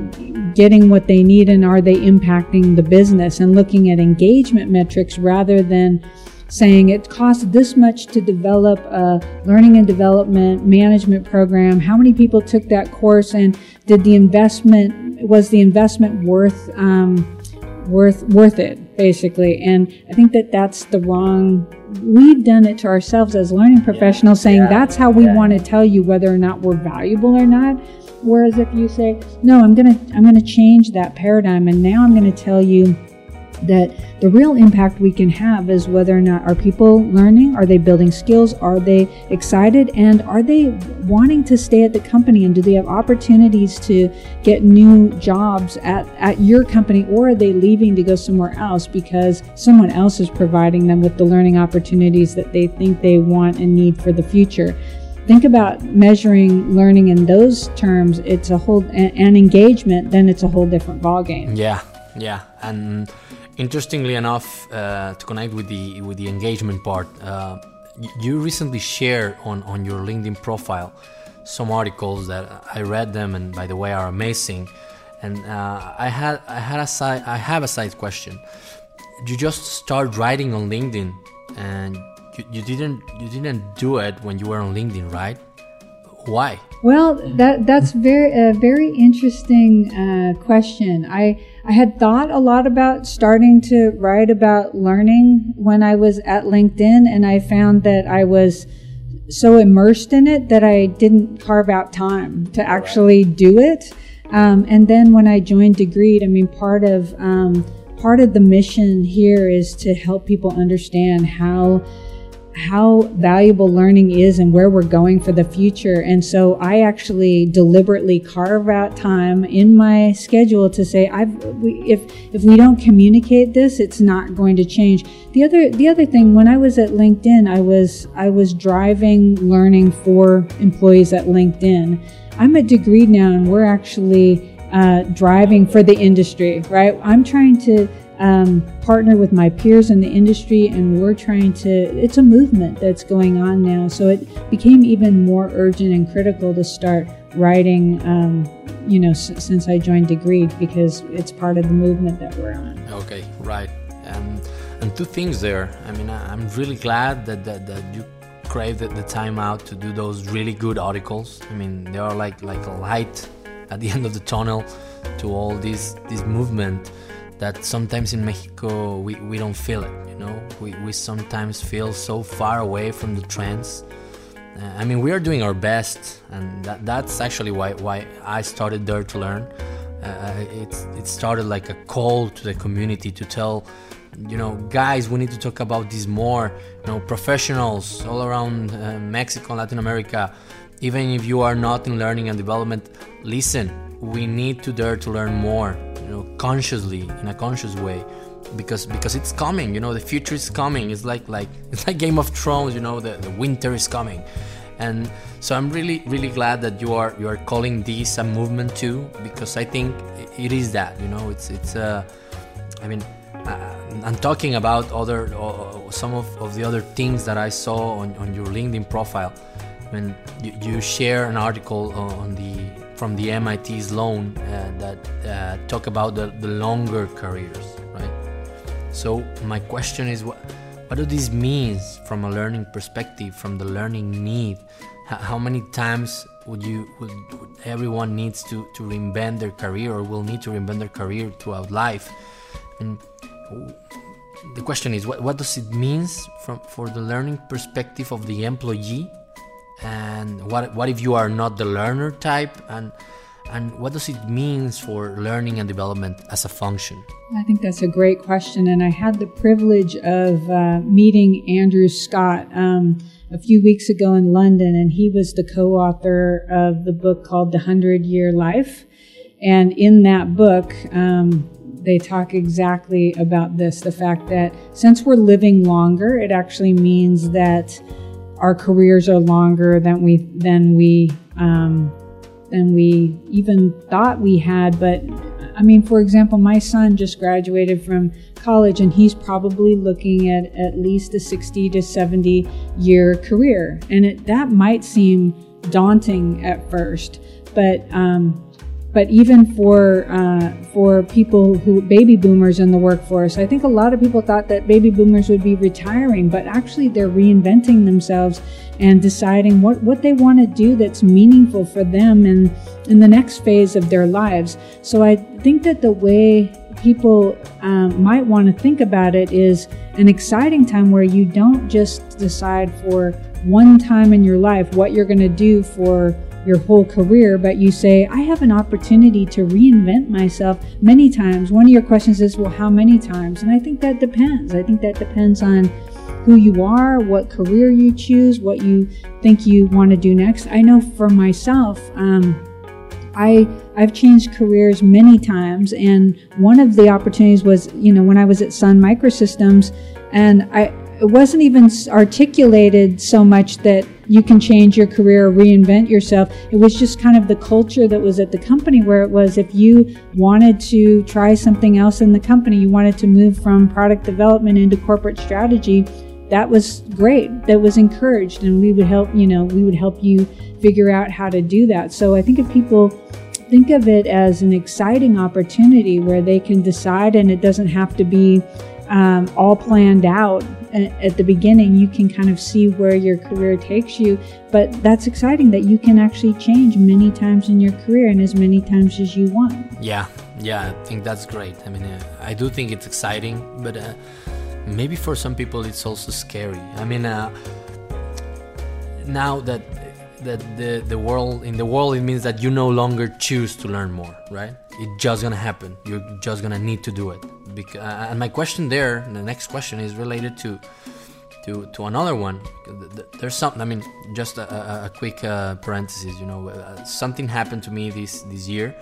getting what they need and are they impacting the business and looking at engagement metrics rather than saying it costs this much to develop a learning and development management program. How many people took that course and did the investment, was the investment worth, um, worth, worth it basically? And I think that that's the wrong, we've done it to ourselves as learning professionals saying yeah. that's how we yeah. want to tell you whether or not we're valuable or not. Whereas if you say, no, I'm going to, I'm going to change that paradigm and now I'm going to tell you that the real impact we can have is whether or not are people learning are they building skills are they excited and are they wanting to stay at the company and do they have opportunities to get new jobs at, at your company or are they leaving to go somewhere else because someone else is providing them with the learning opportunities that they think they want and need for the future? Think about measuring learning in those terms. It's a whole and engagement then it's a whole different ballgame. Yeah yeah and interestingly enough uh, to connect with the with the engagement part uh, you recently shared on on your linkedin profile some articles that i read them and by the way are amazing and uh, i had i had a side i have a side question you just start writing on linkedin and you, you didn't you didn't do it when you were on LinkedIn, right? Why? Well, that that's very a very interesting uh, question. I I had thought a lot about starting to write about learning when I was at LinkedIn, and I found that I was so immersed in it that I didn't carve out time to actually do it. Um, and then when I joined Degreed, I mean, part of um, part of the mission here is to help people understand how how valuable learning is and where we're going for the future. And so I actually deliberately carve out time in my schedule to say, I've, we, if, if we don't communicate this, it's not going to change. The other, the other thing, when I was at LinkedIn, I was, I was driving learning for employees at LinkedIn. I'm a Degreed now and we're actually uh, driving for the industry, right? I'm trying to um, partner with my peers in the industry, and we're trying to. It's a movement that's going on now, so it became even more urgent and critical to start writing. Um, you know, s- since I joined Degreed, because it's part of the movement that we're on. Okay, right. Um, and two things there. I mean, I'm really glad that that, that you craved the time out to do those really good articles. I mean, they are like like a light at the end of the tunnel to all this this movement that sometimes in Mexico we, we don't feel it, you know? We, we sometimes feel so far away from the trends. Uh, I mean, we are doing our best, and that, that's actually why, why I started Dare to Learn. Uh, it's, it started like a call to the community to tell, you know, guys, we need to talk about this more. You know, professionals all around uh, Mexico, Latin America, even if you are not in learning and development, listen, we need to dare to learn more know consciously in a conscious way because because it's coming you know the future is coming. It's like like it's like game of thrones you know the, the winter is coming. And so i'm really really glad that you are you are calling this a movement too because i think it is that you know it's it's uh i mean uh, i'm talking about other uh, some of, of the other things that i saw on, on your linkedin profile. When you, you share an article on the from the MIT Sloan uh, that uh, talk about the, the longer careers, right? So my question is, what what do these means from a learning perspective, from the learning need? How many times would you would, would, everyone needs to to reinvent their career or will need to reinvent their career throughout life? And the question is, what what does it means from for the learning perspective of the employee and what what if you are not the learner type? And and what does it means for learning and development as a function? I think that's a great question and i had the privilege of uh, meeting andrew scott um, a few weeks ago in london and he was the co-author of the book called the hundred year life. And in that book um, they talk exactly about this the fact that since we're living longer it actually means that our careers are longer than we than we um, than we even thought we had. But I mean, for example, my son just graduated from college, and he's probably looking at at least a sixty to seventy year career, and it, that might seem daunting at first, but um, but even for uh, for people who baby boomers in the workforce, I think a lot of people thought that baby boomers would be retiring, but actually they're reinventing themselves and deciding what, what they want to do that's meaningful for them in in the next phase of their lives. So I think that the way people um, might want to think about it is an exciting time where you don't just decide for one time in your life what you're going to do for your whole career, but you say, I have an opportunity to reinvent myself many times. One of your questions is, well, how many times? And I think that depends. I think that depends on who you are, what career you choose, what you think you want to do next. I know for myself, um, I I've changed careers many times, and one of the opportunities was, you know, when I was at Sun Microsystems, and I it wasn't even articulated so much that you can change your career or reinvent yourself. It was just kind of the culture that was at the company where it was if you wanted to try something else in the company, you wanted to move from product development into corporate strategy, that was great. That was encouraged, and we would help. You know, we would help you figure out how to do that. So I think if people think of it as an exciting opportunity where they can decide, and it doesn't have to be um, all planned out at the beginning. You can kind of see where your career takes you, but that's exciting that you can actually change many times in your career and as many times as you want. Yeah, yeah, I think that's great. I mean, uh, I do think it's exciting, but. Uh, maybe for some people it's also scary. I mean, uh, now that that the the world in the world it means that you no longer choose to learn more, right? It's just gonna happen. You're just gonna need to do it. Because, uh, and my question there, the next question is related to to to another one. There's something. I mean, just a, a, a quick uh, parenthesis. You know, uh, something happened to me this this year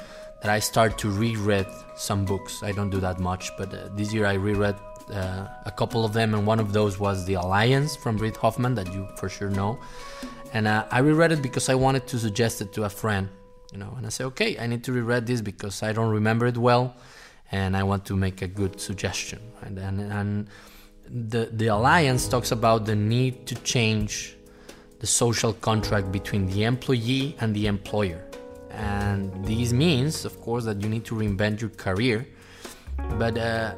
that I start to reread some books. I don't do that much, but uh, this year I reread uh, a couple of them, and one of those was The Alliance from Reid Hoffman, that you for sure know. And uh, I reread it because I wanted to suggest it to a friend, you know. And I say okay, I need to reread this because I don't remember it well, and I want to make a good suggestion. And and, and the the Alliance talks about the need to change the social contract between the employee and the employer. And this means, of course, that you need to reinvent your career, but uh,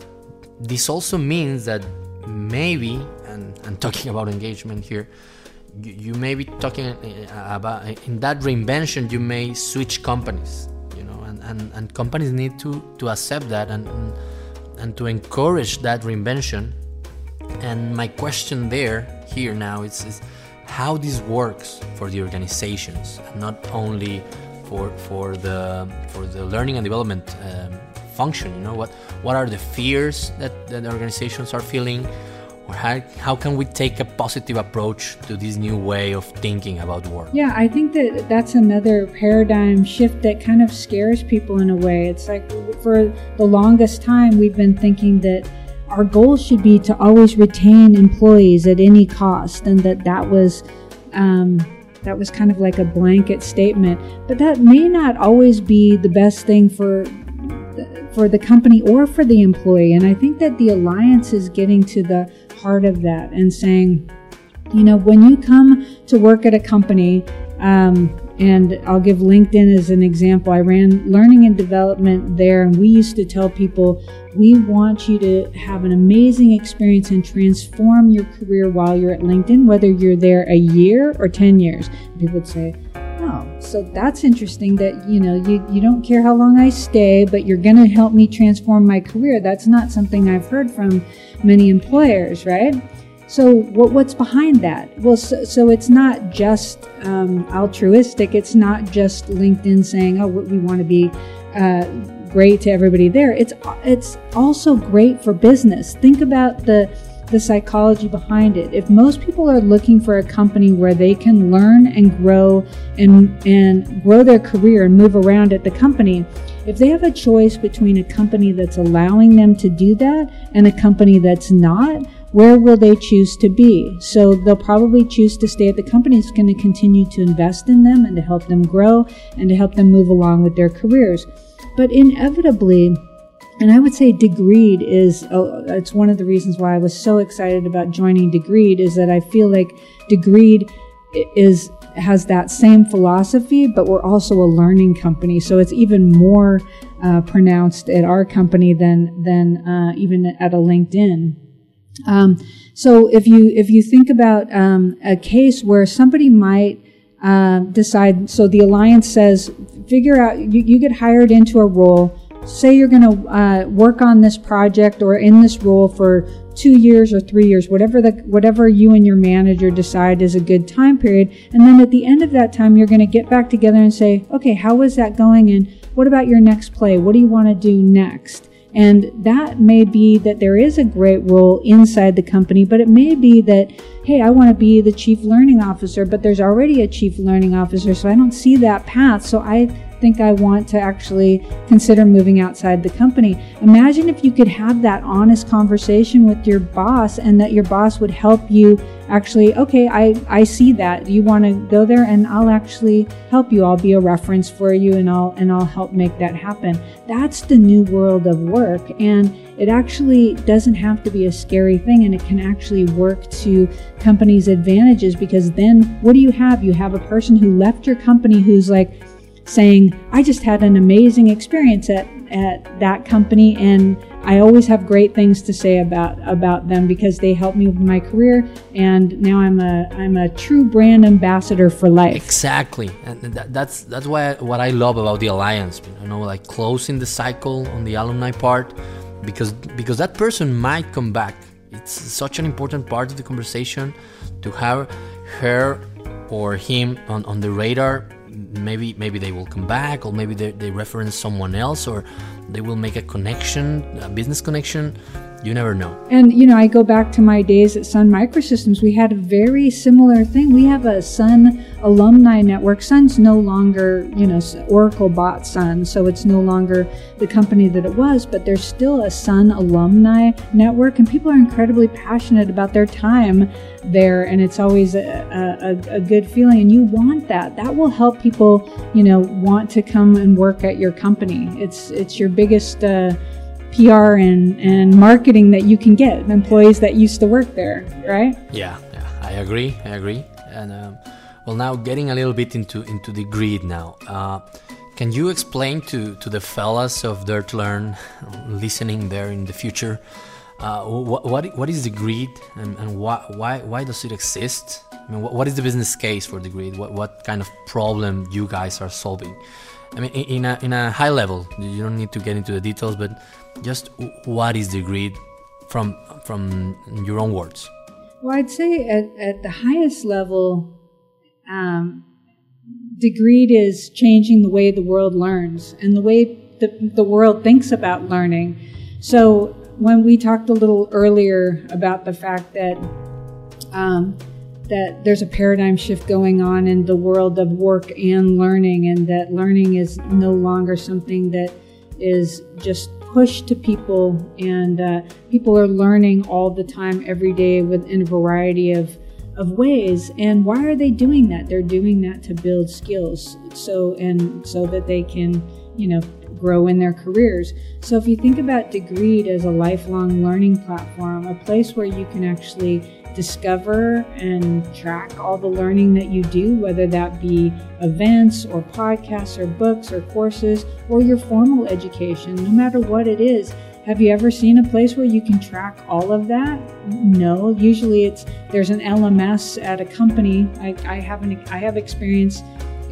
this also means that maybe, and, and talking about engagement here, you, you may be talking uh, about in that reinvention, you may switch companies, you know, and, and, and companies need to, to accept that and, and, to encourage that reinvention. And my question there, here now, is, is how this works for the organizations, not only for, for, the, for the learning and development um, function you know what what are the fears that, that organizations are feeling or how, how can we take a positive approach to this new way of thinking about work? Yeah i think that that's another paradigm shift that kind of scares people in a way. It's like for the longest time we've been thinking that our goal should be to always retain employees at any cost and that that was um, that was kind of like a blanket statement. But that may not always be the best thing for for the company or for the employee. And I think that the alliance is getting to the heart of that and saying, you know, when you come to work at a company, um, and I'll give LinkedIn as an example. I ran learning and development there, and we used to tell people, we want you to have an amazing experience and transform your career while you're at LinkedIn, whether you're there a year or 10 years. People would say, Oh, so that's interesting that, you know, you, you don't care how long I stay, but you're going to help me transform my career. That's not something I've heard from many employers, right? So what, what's behind that? Well, so, so it's not just um, altruistic. It's not just LinkedIn saying, oh, we want to be uh, great to everybody there. It's, it's also great for business. Think about the the psychology behind it. If most people are looking for a company where they can learn and grow and and grow their career and move around at the company, if they have a choice between a company that's allowing them to do that and a company that's not, where will they choose to be? So they'll probably choose to stay at the company that's going to continue to invest in them and to help them grow and to help them move along with their careers. But inevitably, and I would say Degreed is oh, it's one of the reasons why I was so excited about joining Degreed is that I feel like Degreed is has that same philosophy, but we're also a learning company, so it's even more uh, pronounced at our company than than uh, even at a LinkedIn. Um, so if you if you think about um, a case where somebody might uh, decide, so the alliance says, figure out you, you get hired into a role say you're going to uh, work on this project or in this role for two years or three years, whatever the whatever you and your manager decide is a good time period, and then at the end of that time, you're going to get back together and say, okay, how was that going, and what about your next play? What do you want to do next? And that may be that there is a great role inside the company, but it may be that, hey, I want to be the chief learning officer, but there's already a chief learning officer, so I don't see that path. So I think I want to actually consider moving outside the company. Imagine if you could have that honest conversation with your boss and that your boss would help you actually, okay, I, I see that. You want to go there and I'll actually help you. I'll be a reference for you and I'll and I'll help make that happen. That's the new world of work and it actually doesn't have to be a scary thing and it can actually work to companies' advantages because then what do you have? You have a person who left your company who's like saying, I just had an amazing experience at, at that company and I always have great things to say about about them because they helped me with my career and now I'm a I'm a true brand ambassador for life. Exactly. And that, that's that's why what I love about the alliance, you know, like closing the cycle on the alumni part because because that person might come back. It's such an important part of the conversation to have her or him on, on the radar maybe maybe they will come back or maybe they, they reference someone else or they will make a connection a business connection you never know. And you know, I go back to my days at Sun Microsystems. We had a very similar thing. We have a Sun alumni network. Sun's no longer, you know, Oracle bought Sun, so it's no longer the company that it was, but there's still a Sun alumni network, and people are incredibly passionate about their time there, and it's always a, a, a good feeling. And you want that. That will help people, you know, want to come and work at your company. It's it's your biggest. Uh, PR and, and marketing that you can get employees that used to work there, right? Yeah, yeah, I agree. I agree. And um, well, now getting a little bit into into Degreed now. Uh, can you explain to to the fellas of Dare to Learn listening there in the future? Uh, what, what what is Degreed and, and why why why does it exist? I mean, what, what is the business case for Degreed? What what kind of problem you guys are solving? I mean, in a in a high level, you don't need to get into the details, but just what is Degreed from from your own words? Well, I'd say at, at the highest level, um, Degreed is changing the way the world learns and the way the, the world thinks about learning. So when we talked a little earlier about the fact that um, that there's a paradigm shift going on in the world of work and learning, and that learning is no longer something that is just push to people, and uh, people are learning all the time, every day, within a variety of of ways. And why are they doing that? They're doing that to build skills, so and so that they can, you know, grow in their careers. So if you think about Degreed as a lifelong learning platform, a place where you can actually discover and track all the learning that you do, whether that be events or podcasts or books or courses or your formal education, no matter what it is. Have you ever seen a place where you can track all of that? No. Usually it's there's an LMS at a company. I, I have an I have experience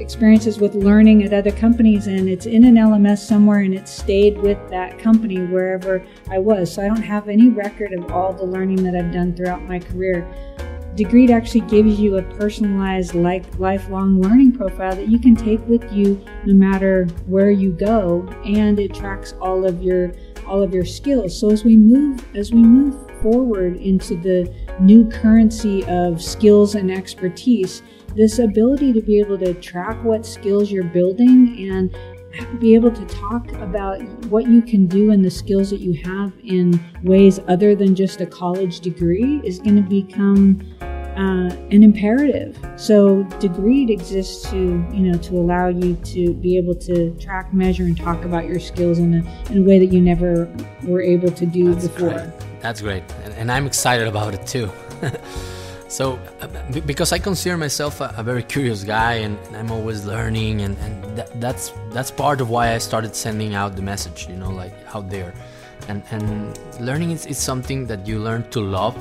experiences with learning at other companies and it's in an LMS somewhere and it stayed with that company wherever I was. So I don't have any record of all the learning that I've done throughout my career. Degreed actually gives you a personalized like lifelong learning profile that you can take with you no matter where you go and it tracks all of your all of your skills. So as we move as we move forward into the new currency of skills and expertise, this ability to be able to track what skills you're building and be able to talk about what you can do and the skills that you have in ways other than just a college degree is going to become uh, an imperative. So Degreed exists to you know to allow you to be able to track, measure, and talk about your skills in a, in a way that you never were able to do That's before. Great. That's great, and, and I'm excited about it too. So, uh, because I consider myself a, a very curious guy and, I'm always learning, and, and that, that's that's part of why I started sending out the message, you know, like out there. And, and learning is, is something that you learn to love.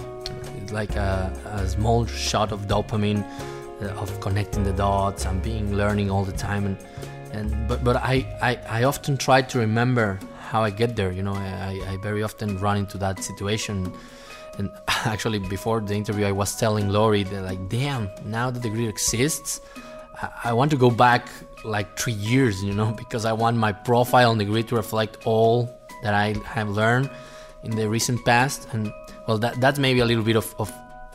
It's like a, a small shot of dopamine, uh, of connecting the dots and being learning all the time. And, and but, but I, I, I often try to remember how I get there. You know, I, I very often run into that situation. And actually, before the interview, I was telling Lori that, like, damn, now that Degreed exists, I, want to go back like three years, you know, because I want my profile on Degreed to reflect all that I have learned in the recent past. And well, that that's maybe a little bit of, of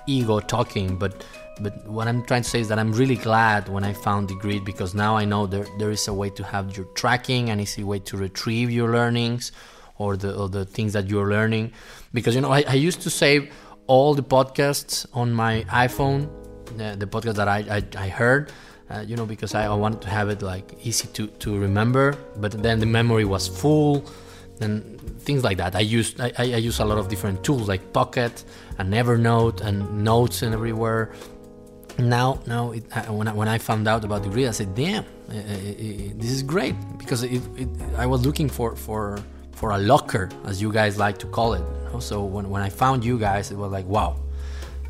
ego talking, but but what I'm trying to say is that I'm really glad when I found Degreed because now I know there there is a way to have your tracking, an easy way to retrieve your learnings or the or the things that you're learning. Because you know I, I used to save all the podcasts on my iPhone, the, the podcast that I, I, I heard. Uh, you know, because I, I wanted to have it like easy to, to remember, but then the memory was full and things like that. I use I, I use a lot of different tools like Pocket and Evernote and notes and everywhere now now it, when, I, when I found out about Degreed I said damn eh, eh, eh, this is great because it, it, I was looking for for for a locker as you guys like to call it. So when, when I found you guys it was like wow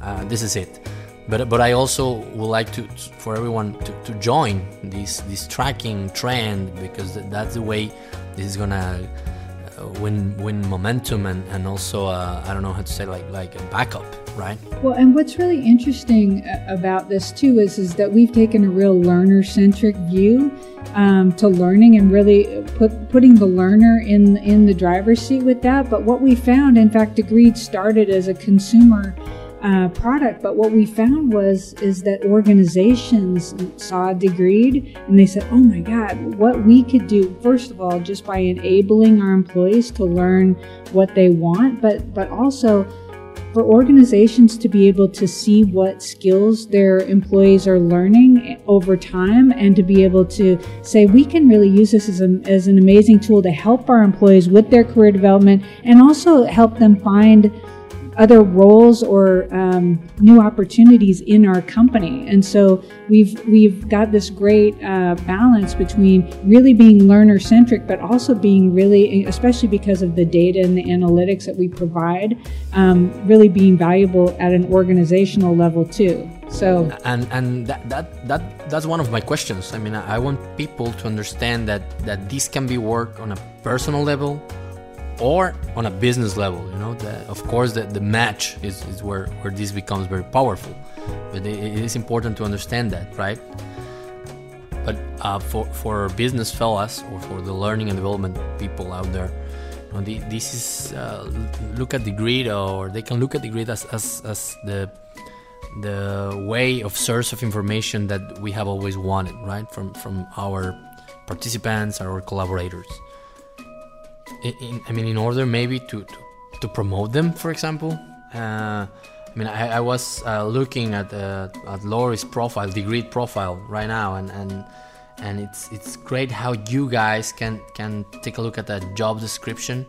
uh, this is it. But but I also would like to for everyone to, to join this this tracking trend because that's the way this is gonna uh, win win momentum and and also uh, I don't know how to say like like a backup right? Well, and what's really interesting uh, about this too is is that we've taken a real learner centric view um, to learning and really put, putting the learner in in the driver's seat with that. But what we found, in fact, Degreed started as a consumer. Uh, product, but what we found was is that organizations saw Degreed and they said, "Oh my God, what we could do first of all just by enabling our employees to learn what they want, but but also for organizations to be able to see what skills their employees are learning over time and to be able to say we can really use this as, a, as an amazing tool to help our employees with their career development and also help them find other roles or um, new opportunities in our company. And so we've we've got this great uh, balance between really being learner centric, but also being really, especially because of the data and the analytics that we provide, um, really being valuable at an organizational level too. So and and that, that that that's one of my questions. I mean, I want people to understand that that this can be work on a personal level or on a business level you know of course the, the match is, is where, where this becomes very powerful. But it, it is important to understand that right? But uh, for, for business fellas or for the learning and development people out there you know, the, this is uh, look at Degreed or they can look at Degreed as, as, as the the way of source of information that we have always wanted right? From from our participants our collaborators in, I mean, in order maybe to, to, to promote them, for example. Uh, I mean, I, I was uh, looking at uh, at Lori's profile, grid profile, right now, and and and it's it's great how you guys can can take a look at that job description,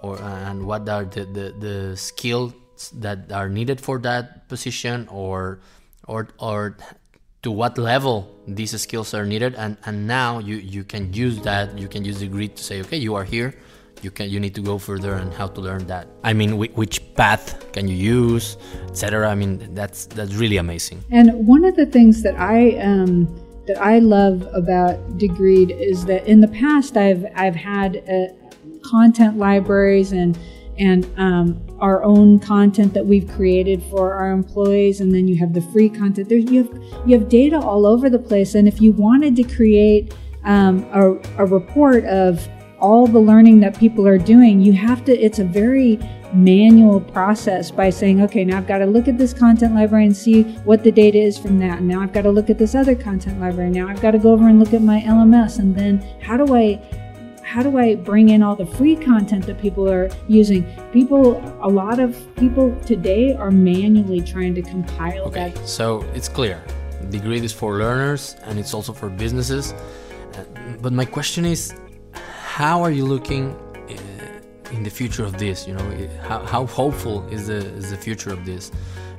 or and what are the the, the skills that are needed for that position, or or or to what level these skills are needed, and and now you you can use that, you can use Degreed to say, okay, you are here you can you need to go further and how to learn that. I mean which path can you use etc i mean that's that's really amazing. And one of the things that i um that i love about degreed is that in the past i've i've had uh, content libraries and and um, our own content that we've created for our employees and then you have the free content. There you have you have data all over the place and if you wanted to create um, a, a report of all the learning that people are doing, you have to, it's a very manual process by saying, okay, now I've got to look at this content library and see what the data is from that. And now I've got to look at this other content library. Now I've got to go over and look at my LMS. And then how do I, how do I bring in all the free content that people are using? People, a lot of people today are manually trying to compile okay, that. So it's clear. Degreed is for learners and it's also for businesses. Uh, but my question is how are you looking uh, in the future of this? You know, how, how hopeful is the is the future of this?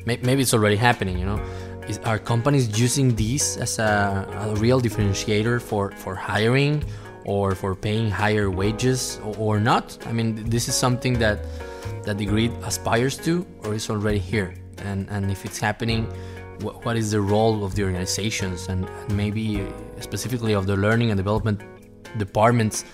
Maybe it's already happening. You know, is, are companies using this as a, a real differentiator for for hiring or for paying higher wages or, or not? I mean, this is something that that Degreed aspires to, or is already here. And and if it's happening, what, what is the role of the organizations and, and maybe specifically of the learning and development departments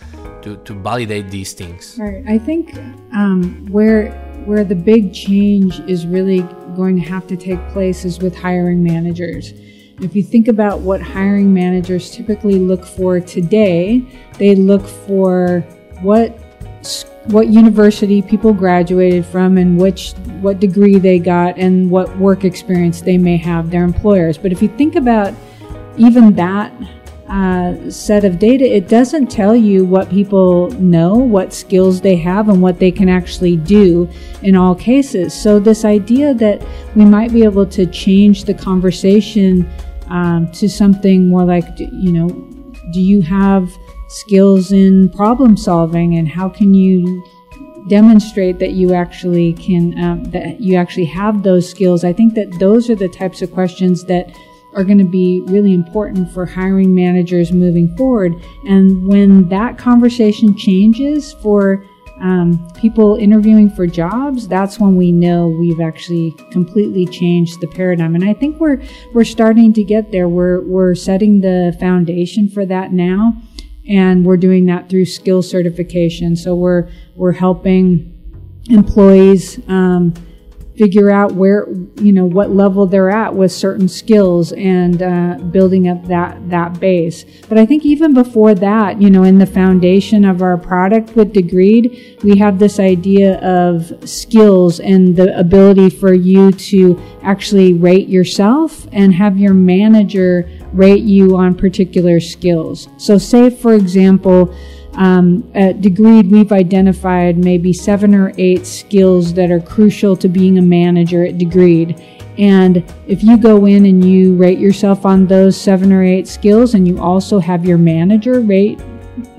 to, to validate these things. Right. I think um, where where the big change is really going to have to take place is with hiring managers. If you think about what hiring managers typically look for today, they look for what what university people graduated from and which what degree they got and what work experience they may have their employers. But if you think about even that uh, set of data, it doesn't tell you what people know, what skills they have, and what they can actually do in all cases. So, this idea that we might be able to change the conversation um, to something more like, you know, do you have skills in problem solving, and how can you demonstrate that you actually can um, that you actually have those skills? I think that those are the types of questions that are going to be really important for hiring managers moving forward. And when that conversation changes for um, people interviewing for jobs, that's when we know we've actually completely changed the paradigm. And I think we're we're starting to get there. We're we're setting the foundation for that now, and we're doing that through skill certification. So we're we're helping employees. Um, figure out where you know what level they're at with certain skills and uh, building up that that base. But i think even before that you know in the foundation of our product with degreed we have this idea of skills and the ability for you to actually rate yourself and have your manager rate you on particular skills. So say for example um, at Degreed, we've identified maybe seven or eight skills that are crucial to being a manager at Degreed. And if you go in and you rate yourself on those seven or eight skills, and you also have your manager rate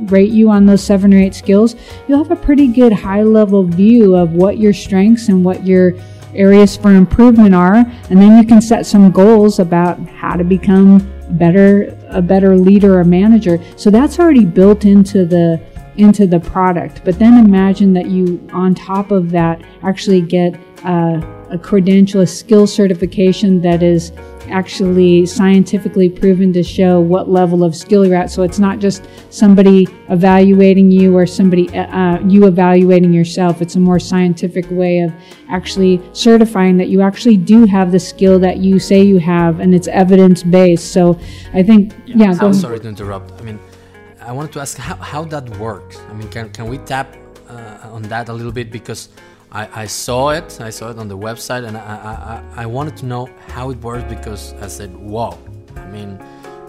rate you on those seven or eight skills, you'll have a pretty good high level view of what your strengths and what your areas for improvement are. And then you can set some goals about how to become better a better leader or manager. So that's already built into the into the product. But then imagine that you, on top of that, actually get uh, a credential, a skill certification that is actually scientifically proven to show what level of skill you're at. So it's not just somebody evaluating you or somebody uh, uh, you evaluating yourself. It's a more scientific way of actually certifying that you actually do have the skill that you say you have, and it's evidence based. So I think, yeah. yeah I'm sorry to interrupt. I mean, I wanted to ask how, how that works. I mean, can can we tap uh, on that a little bit because I, I saw it. I saw it on the website, and I, I, I wanted to know how it works because I said, "Wow!" I mean,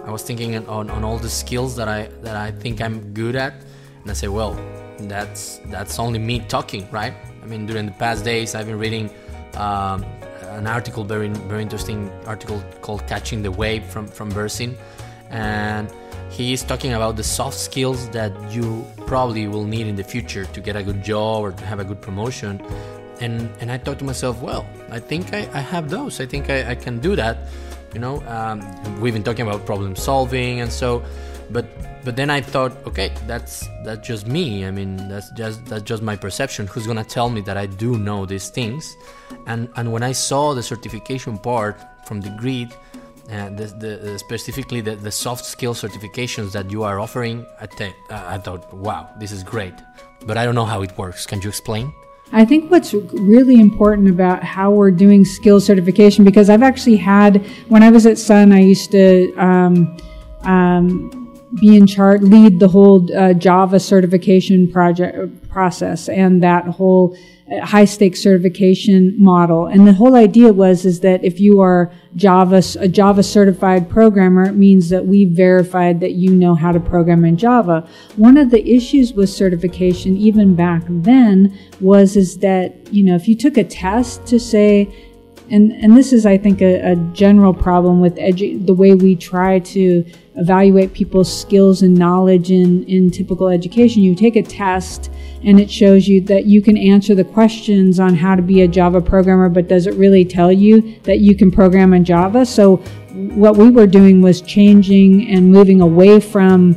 I was thinking on, on all the skills that I that I think I'm good at, and I say, "Well, that's that's only me talking, right?" I mean, during the past days, I've been reading um, an article, very very interesting article called "Catching the Wave" from from Bersin, and he is talking about the soft skills that you probably will need in the future to get a good job or to have a good promotion. And, and I thought to myself, well, I think I, I have those. I think I, I can do that. You know, um, we've been talking about problem solving and so, but but then I thought, okay, that's that's just me. I mean, that's just that's just my perception. Who's gonna tell me that I do know these things? And and when I saw the certification part from Degreed, and the, the, specifically the, the soft skill certifications that you are offering, I, th- I thought, wow, this is great. But I don't know how it works. Can you explain? I think what's really important about how we're doing skill certification, because I've actually had, when I was at Sun, I used to um, um, be in charge, lead the whole uh, Java certification project process and that whole high stakes certification model. And the whole idea was is that if you are Java, a Java certified programmer, it means that we verified that you know how to program in Java. One of the issues with certification, even back then, was is that, you know, if you took a test to say, and, and this is, I think, a, a general problem with edu- the way we try to evaluate people's skills and knowledge in, in typical education. You take a test and it shows you that you can answer the questions on how to be a Java programmer, but does it really tell you that you can program in Java? So what we were doing was changing and moving away from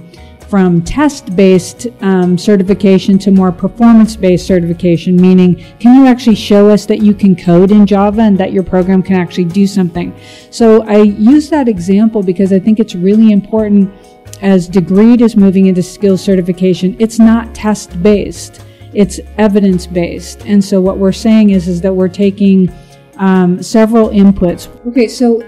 from test based um, certification to more performance based certification, meaning, can you actually show us that you can code in Java and that your program can actually do something? So I use that example because I think it's really important as Degreed is moving into skills certification, it's not test based, it's evidence based. And so what we're saying is, is that we're taking um, several inputs. Okay, so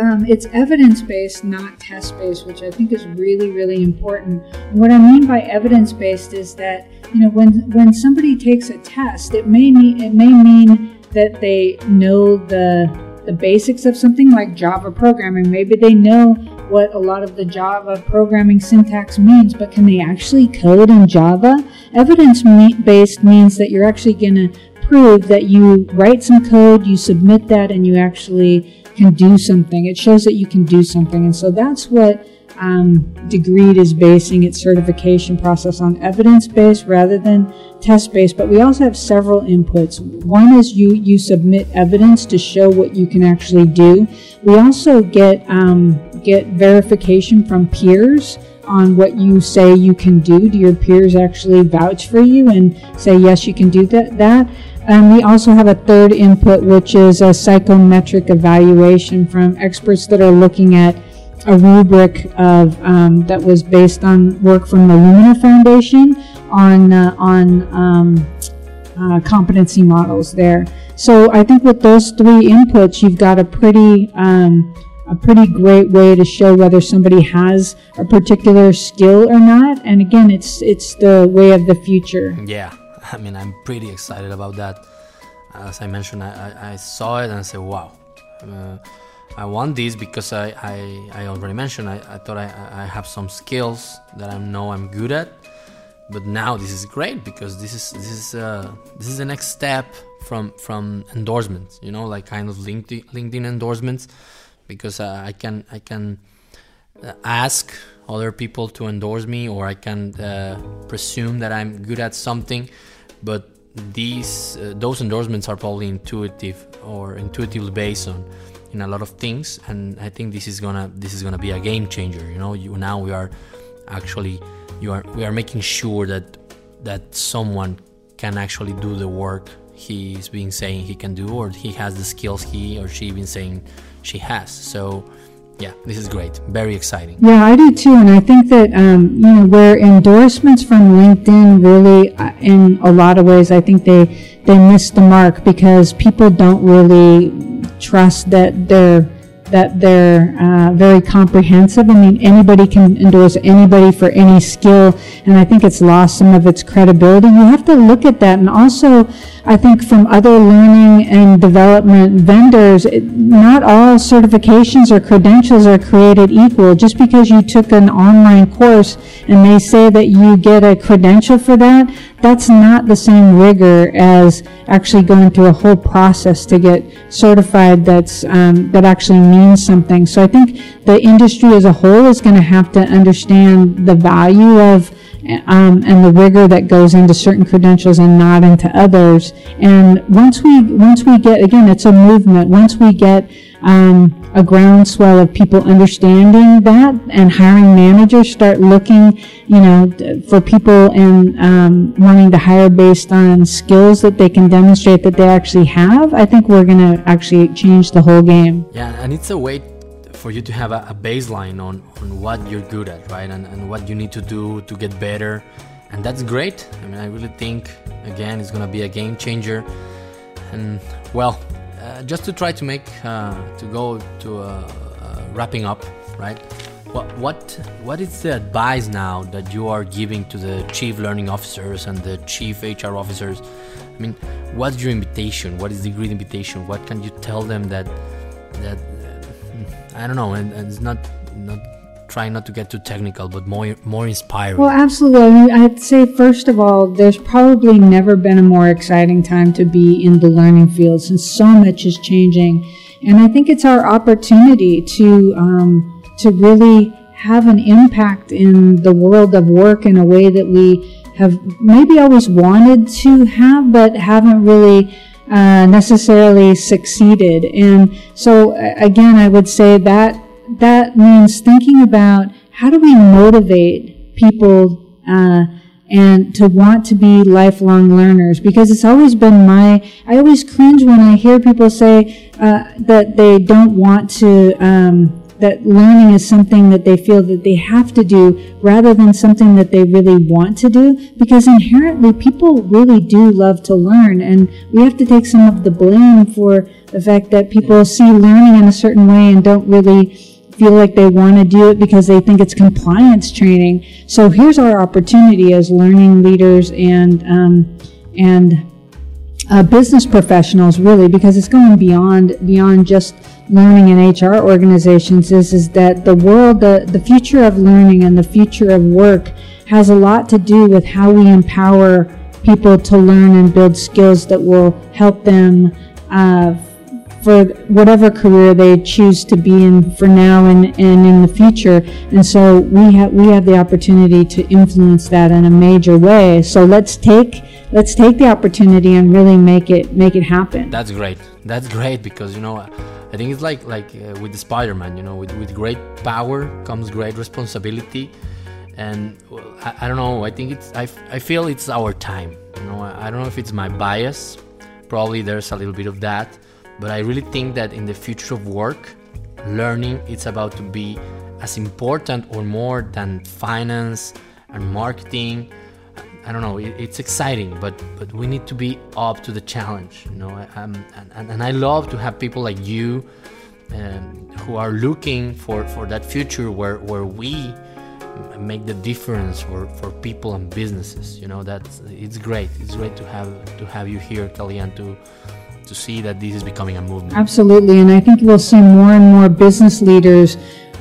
um, it's evidence based, not test based, which I think is really, really important. And what I mean by evidence based is that you know when when somebody takes a test, it may mean it may mean that they know the the basics of something like Java programming. Maybe they know what a lot of the Java programming syntax means, but can they actually code in Java? Evidence based means that you're actually going to prove that you write some code, you submit that, and you actually can do something. It shows that you can do something. And so that's what um, Degreed is basing its certification process on evidence based rather than test based. But we also have several inputs. One is you you submit evidence to show what you can actually do. We also get um, get verification from peers on what you say you can do. Do your peers actually vouch for you and say yes, you can do that? That. And we also have a third input, which is a psychometric evaluation from experts that are looking at a rubric of um, that was based on work from the Lumina Foundation on uh, on um, uh, competency models there. So I think with those three inputs, you've got a pretty um, a pretty great way to show whether somebody has a particular skill or not. And again, it's it's the way of the future. Yeah, I mean, I'm pretty excited about that. As I mentioned, I, I, I saw it and I said, wow. Uh, I want this because I, I, I already mentioned I, I thought I, I have some skills that I know I'm good at but now this is great because this is this is uh, this is the next step from from endorsements you know like kind of LinkedIn, LinkedIn endorsements because uh, I can I can uh, ask other people to endorse me or I can uh, presume that I'm good at something. But these uh, those endorsements are probably intuitive or intuitively based on in a lot of things. And i think this is gonna this is gonna be a game changer you know? You now we are actually you are we are making sure that that someone can actually do the work he's been saying he can do or he has the skills he or she been saying she has. So yeah this is great. Very exciting. Yeah i do too. And i think that um, you know where endorsements from linkedin really uh, in a lot of ways i think they they miss the mark because people don't really trust that they're that they're uh, very comprehensive. I mean, anybody can endorse anybody for any skill, and I think it's lost some of its credibility. You have to look at that, and also, I think from other learning and development vendors, it, not all certifications or credentials are created equal. Just because you took an online course and they say that you get a credential for that, that's not the same rigor as actually going through a whole process to get certified that's um, that actually means something. So i think the industry as a whole is going to have to understand the value of um, and the rigor that goes into certain credentials and not into others and once we once we get again it's a movement once we get um, a groundswell of people understanding that and hiring managers start looking, you know, for people and um, wanting to hire based on skills that they can demonstrate that they actually have, I think we're going to actually change the whole game. Yeah, and it's a way for you to have a, a baseline on, on what you're good at, right? And, and what you need to do to get better. And that's great. I mean, I really think, again, it's going to be a game changer. And, well, uh, just to try to make uh, to go to uh, wrapping up, right? What what what is the advice now that you are giving to the chief learning officers and the chief HR officers? I mean, what's your invitation? What is the great invitation? What can you tell them that that I don't know, and, and it's not not trying not to get too technical, but more more inspiring. Well, absolutely. I'd say first of all, there's probably never been a more exciting time to be in the learning field since so much is changing, and I think it's our opportunity to um, to really have an impact in the world of work in a way that we have maybe always wanted to have, but haven't really. Uh, necessarily succeeded. And so, again, I would say that that means thinking about how do we motivate people uh, and to want to be lifelong learners because it's always been my i always cringe when i hear people say uh, that they don't want to um, that learning is something that they feel that they have to do rather than something that they really want to do because inherently people really do love to learn and we have to take some of the blame for the fact that people see learning in a certain way and don't really feel like they want to do it because they think it's compliance training. So here's our opportunity as learning leaders and um, and uh, business professionals, really, because it's going beyond beyond just learning in HR organizations. Is is that the world, the the future of learning and the future of work has a lot to do with how we empower people to learn and build skills that will help them. Uh, for whatever career they choose to be in for now and, and in the future. And so we have we have the opportunity to influence that in a major way. So let's take let's take the opportunity and really make it make it happen. That's great. That's great because you know I think it's like like uh, with the Spider-Man. You know, with with great power comes great responsibility. And well, I, I, don't know. I think it's I, I feel it's our time. You know, I, I don't know if it's my bias. Probably there's a little bit of that but I really think that in the future of work, learning it's about to be as important or more than finance and marketing. I don't know. It, it's exciting, but but we need to be up to the challenge. You know, and, and I love to have people like you um, who are looking for, for that future where where we make the difference for, for people and businesses. You know, that's it's great. It's great to have to have you here, Kellyanne, to to see that this is becoming a movement. Absolutely, and I think we'll see more and more business leaders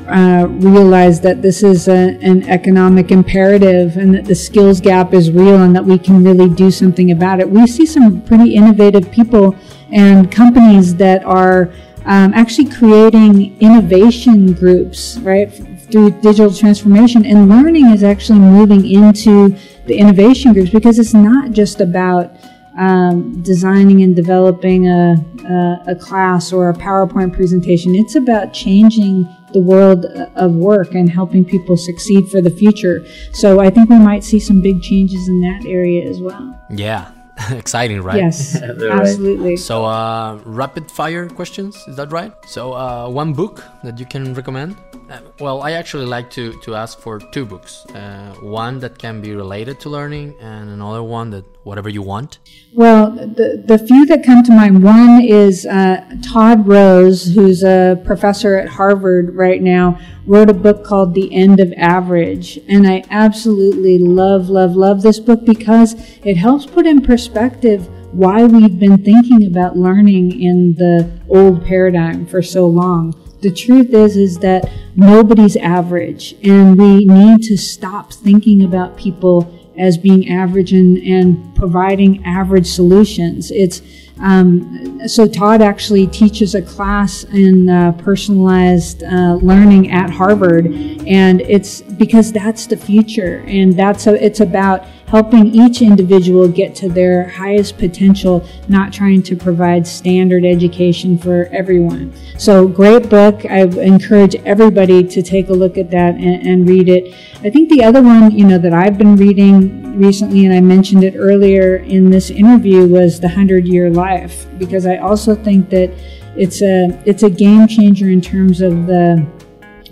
uh, realize that this is a, an economic imperative and that the skills gap is real and that we can really do something about it. We see some pretty innovative people and companies that are um, actually creating innovation groups, right, through digital transformation. And learning is actually moving into the innovation groups because it's not just about um, designing and developing a, a, a, class or a PowerPoint presentation. It's about changing the world of work and helping people succeed for the future. So I think we might see some big changes in that area as well. Yeah. Exciting, right? Yes, absolutely. So, uh, rapid fire questions, is that right? So, uh, one book that you can recommend? Uh, well, I actually like to, to ask for two books. Uh, one that can be related to learning, and another one that whatever you want. Well, the, the few that come to mind one is uh, Todd Rose, who's a professor at Harvard right now, wrote a book called The End of Average. And I absolutely love, love, love this book because it helps put in perspective why we've been thinking about learning in the old paradigm for so long the truth is is that nobody's average and we need to stop thinking about people as being average and, and providing average solutions. It's um, so Todd actually teaches a class in uh, personalized uh, learning at Harvard, and it's because that's the future, and that's a, it's about helping each individual get to their highest potential, not trying to provide standard education for everyone. So, great book. I encourage everybody to take a look at that and, and read it. I think the other one, you know, that I've been reading recently, and I mentioned it earlier in this interview, was The Hundred Year Life, because I also think that it's a it's a game changer in terms of the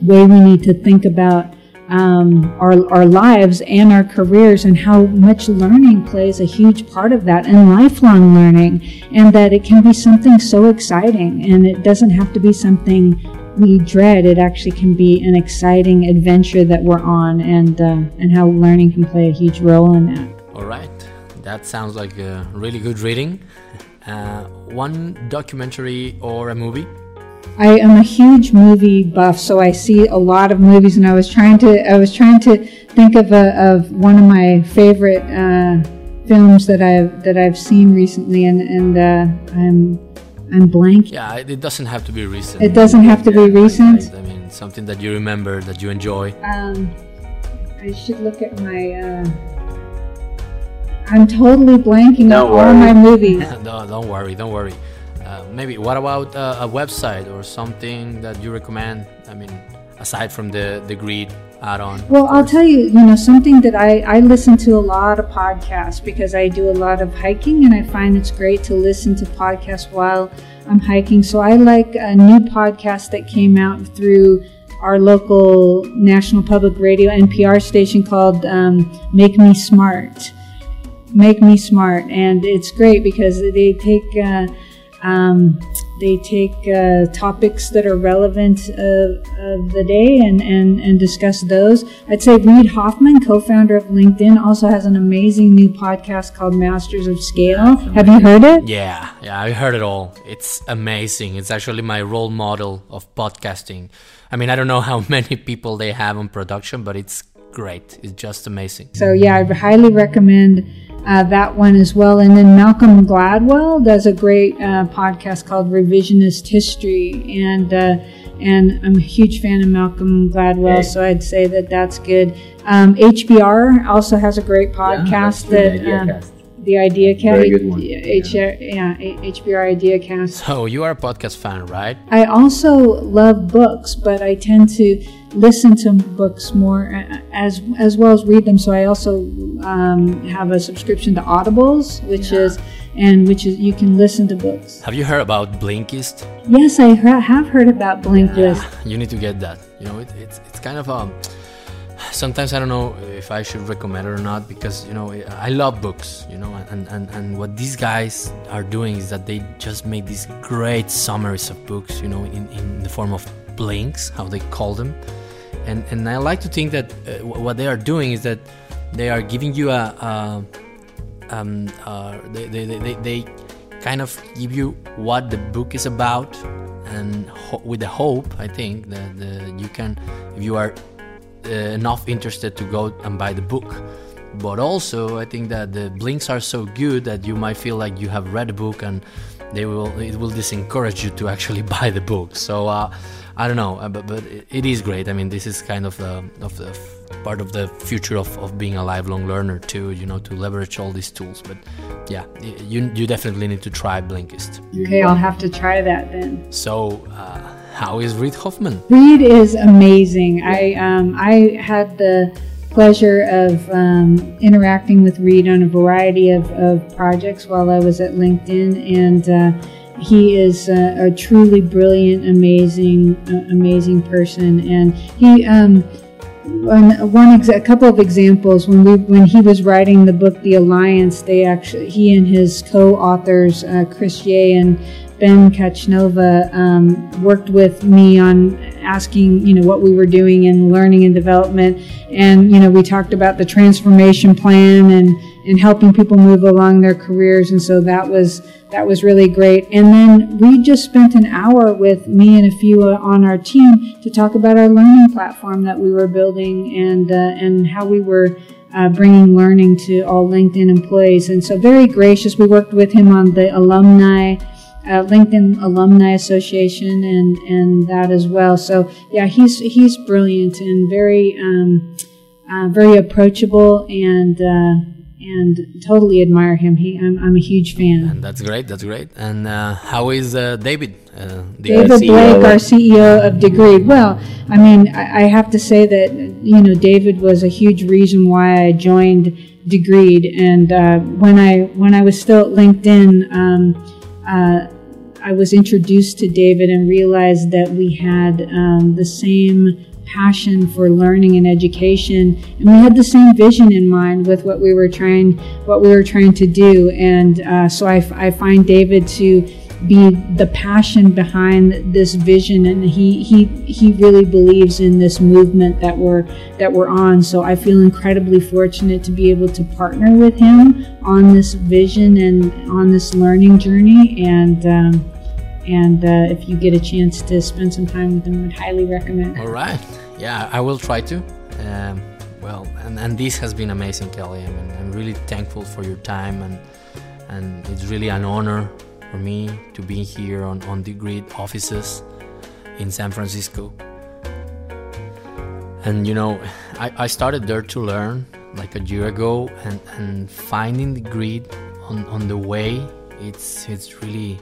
way we need to think about um, our, our lives and our careers and how much learning plays a huge part of that and lifelong learning and that it can be something so exciting and it doesn't have to be something we dread. It actually can be an exciting adventure that we're on and uh, and how learning can play a huge role in that. All right. That sounds like a really good reading. Uh, one documentary or a movie I am a huge movie buff, so I see a lot of movies, and I was trying to I was trying to think of a, of one of my favorite uh, films that I've that I've seen recently, and and uh, I'm I'm blank. Yeah, it doesn't have to be recent. It doesn't have to be recent. I mean, something that you remember that you enjoy. Um, I should look at my. Uh, I'm totally blanking on all my movies. no, don't worry, don't worry maybe what about uh, a website or something that you recommend? I mean, aside from the Degreed add on? Well, I'll tell you, you know, something that I, I listen to a lot of podcasts because I do a lot of hiking and I find it's great to listen to podcasts while I'm hiking. So I like a new podcast that came out through our local national public radio NPR station called um, Make Me Smart. Make Me Smart. And it's great because they take. Uh, um, they take uh, topics that are relevant of, of the day and, and, and discuss those. I'd say Reid Hoffman, co founder of LinkedIn, also has an amazing new podcast called Masters of Scale. Have you heard it? Yeah, yeah, I heard it all. It's amazing. It's actually my role model of podcasting. I mean, I don't know how many people they have on production, but it's great. It's just amazing. So, yeah, I highly recommend uh, that one as well. And then Malcolm Gladwell does a great uh, podcast called Revisionist History, and uh, and I'm a huge fan of Malcolm Gladwell, so I'd say that that's good. Um, HBR also has a great podcast yeah, that. The Idea Cast. Very good one. H- yeah. yeah, HBR Idea Cast. So you are a podcast fan, right? I also love books, but I tend to listen to books more as as well as read them. So I also um, have a subscription to Audibles, which yeah. is and which is you can listen to books. Have you heard about Blinkist? Yes, I have heard about Blinkist. Yeah, you need to get that. You know, it, it's it's kind of a um, sometimes I don't know if I should recommend it or not because you know I love books, you know, and, and, and what these guys are doing is that they just make these great summaries of books, you know, in, in the form of blinks, how they call them, and and I like to think that uh, what they are doing is that they are giving you a, a um, uh, they, they, they, they kind of give you what the book is about and with the hope I think that the, you can if you are uh, enough interested to go and buy the book. But also, I think that the blinks are so good that you might feel like you have read a book and they will it will disencourage you to actually buy the book. So uh, I don't know, uh, but, but it is great. I mean, this is kind of the, of the part of the future of, of being a lifelong learner too. You know, to leverage all these tools. But yeah, you you definitely need to try Blinkist. Okay, I'll have to try that then. So. Uh, how is Reid Hoffman? Reid is amazing. I um, I had the pleasure of um, interacting with Reid on a variety of, of projects while I was at LinkedIn, and uh, he is a, a, truly brilliant, amazing, uh, amazing person. And he, um, one, one a couple of examples when we when he was writing the book The Alliance, they actually he and his co-authors uh, Chris Yeh and Ben Casnocha um, worked with me on asking, you know, what we were doing in learning and development, and you know, we talked about the transformation plan and and helping people move along their careers, and so that was that was really great. And then we just spent an hour with me and a few on our team to talk about our learning platform that we were building and uh, and how we were. Uh, bringing learning to all LinkedIn employees. And so, very gracious. We worked with him on the alumni uh, LinkedIn Alumni Association and and that as well. So yeah, he's he's brilliant and very um, uh, very approachable and. Uh, and totally admire him. He, I'm, I'm a huge fan. And that's great. That's great. And uh, how is uh, David? Uh, David CEO Blake, our CEO of Degreed. Well, I mean, I, I, have to say that you know David was a huge reason why I joined Degreed. And uh, when I when I was still at LinkedIn. Um, uh, I was introduced to David and realized that we had um, the same passion for learning and education, and we had the same vision in mind with what we were trying what we were trying to do. And uh, so I, I find David to be the passion behind this vision. And he he he really believes in this movement that we're that we're on. So i feel incredibly fortunate to be able to partner with him on this vision and on this learning journey. And um, and uh, if you get a chance to spend some time with them, I'd highly recommend. All right, yeah, I will try to. Um, well, and, and this has been amazing, Kelly. I mean, I'm really thankful for your time, and and it's really an honor for me to be here on on Degreed offices in San Francisco. And you know, I, I started there to learn like a year ago, and and finding Degreed on on the way, it's it's really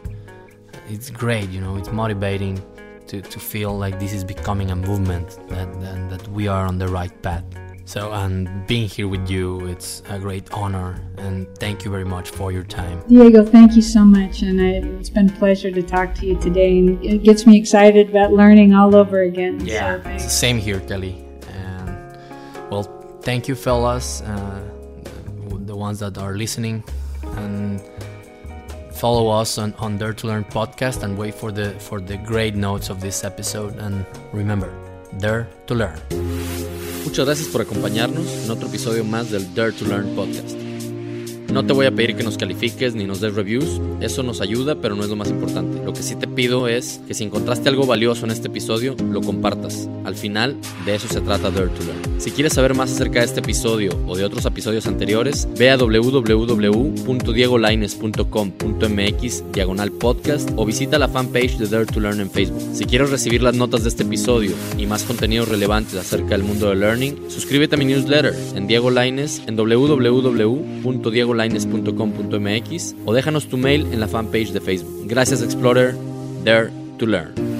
it's great, you know, it's motivating to, to feel like this is becoming a movement that, that, that we are on the right path. So, and being here with you, it's a great honor, and thank you very much for your time. Diego, thank you so much, and I, it's been a pleasure to talk to you today, and it gets me excited about learning all over again. Yeah, so it's the same here, Kelly. And well, thank you, fellas, uh, the ones that are listening, and follow us on, on Dare to Learn podcast, and wait for the for the great notes of this episode. And remember, Dare to Learn. Muchas gracias por acompañarnos en otro episodio más del Dare to Learn podcast. No te voy a pedir que nos califiques ni nos des reviews, eso nos ayuda, pero no es lo más importante. Lo que sí te pido es que si encontraste algo valioso en este episodio, lo compartas. Al final, de eso se trata Dare to Learn. Si quieres saber más acerca de este episodio o de otros episodios anteriores, ve a www.diegolines.com.mx diagonal podcast o visita la fanpage de Dare to Learn en Facebook. Si quieres recibir las notas de este episodio y más contenidos relevantes acerca del mundo del learning, suscríbete a mi newsletter en Diego Lines en www.diegolines.com o déjanos tu mail en la fanpage de Facebook. Gracias Explorer, Dare to Learn.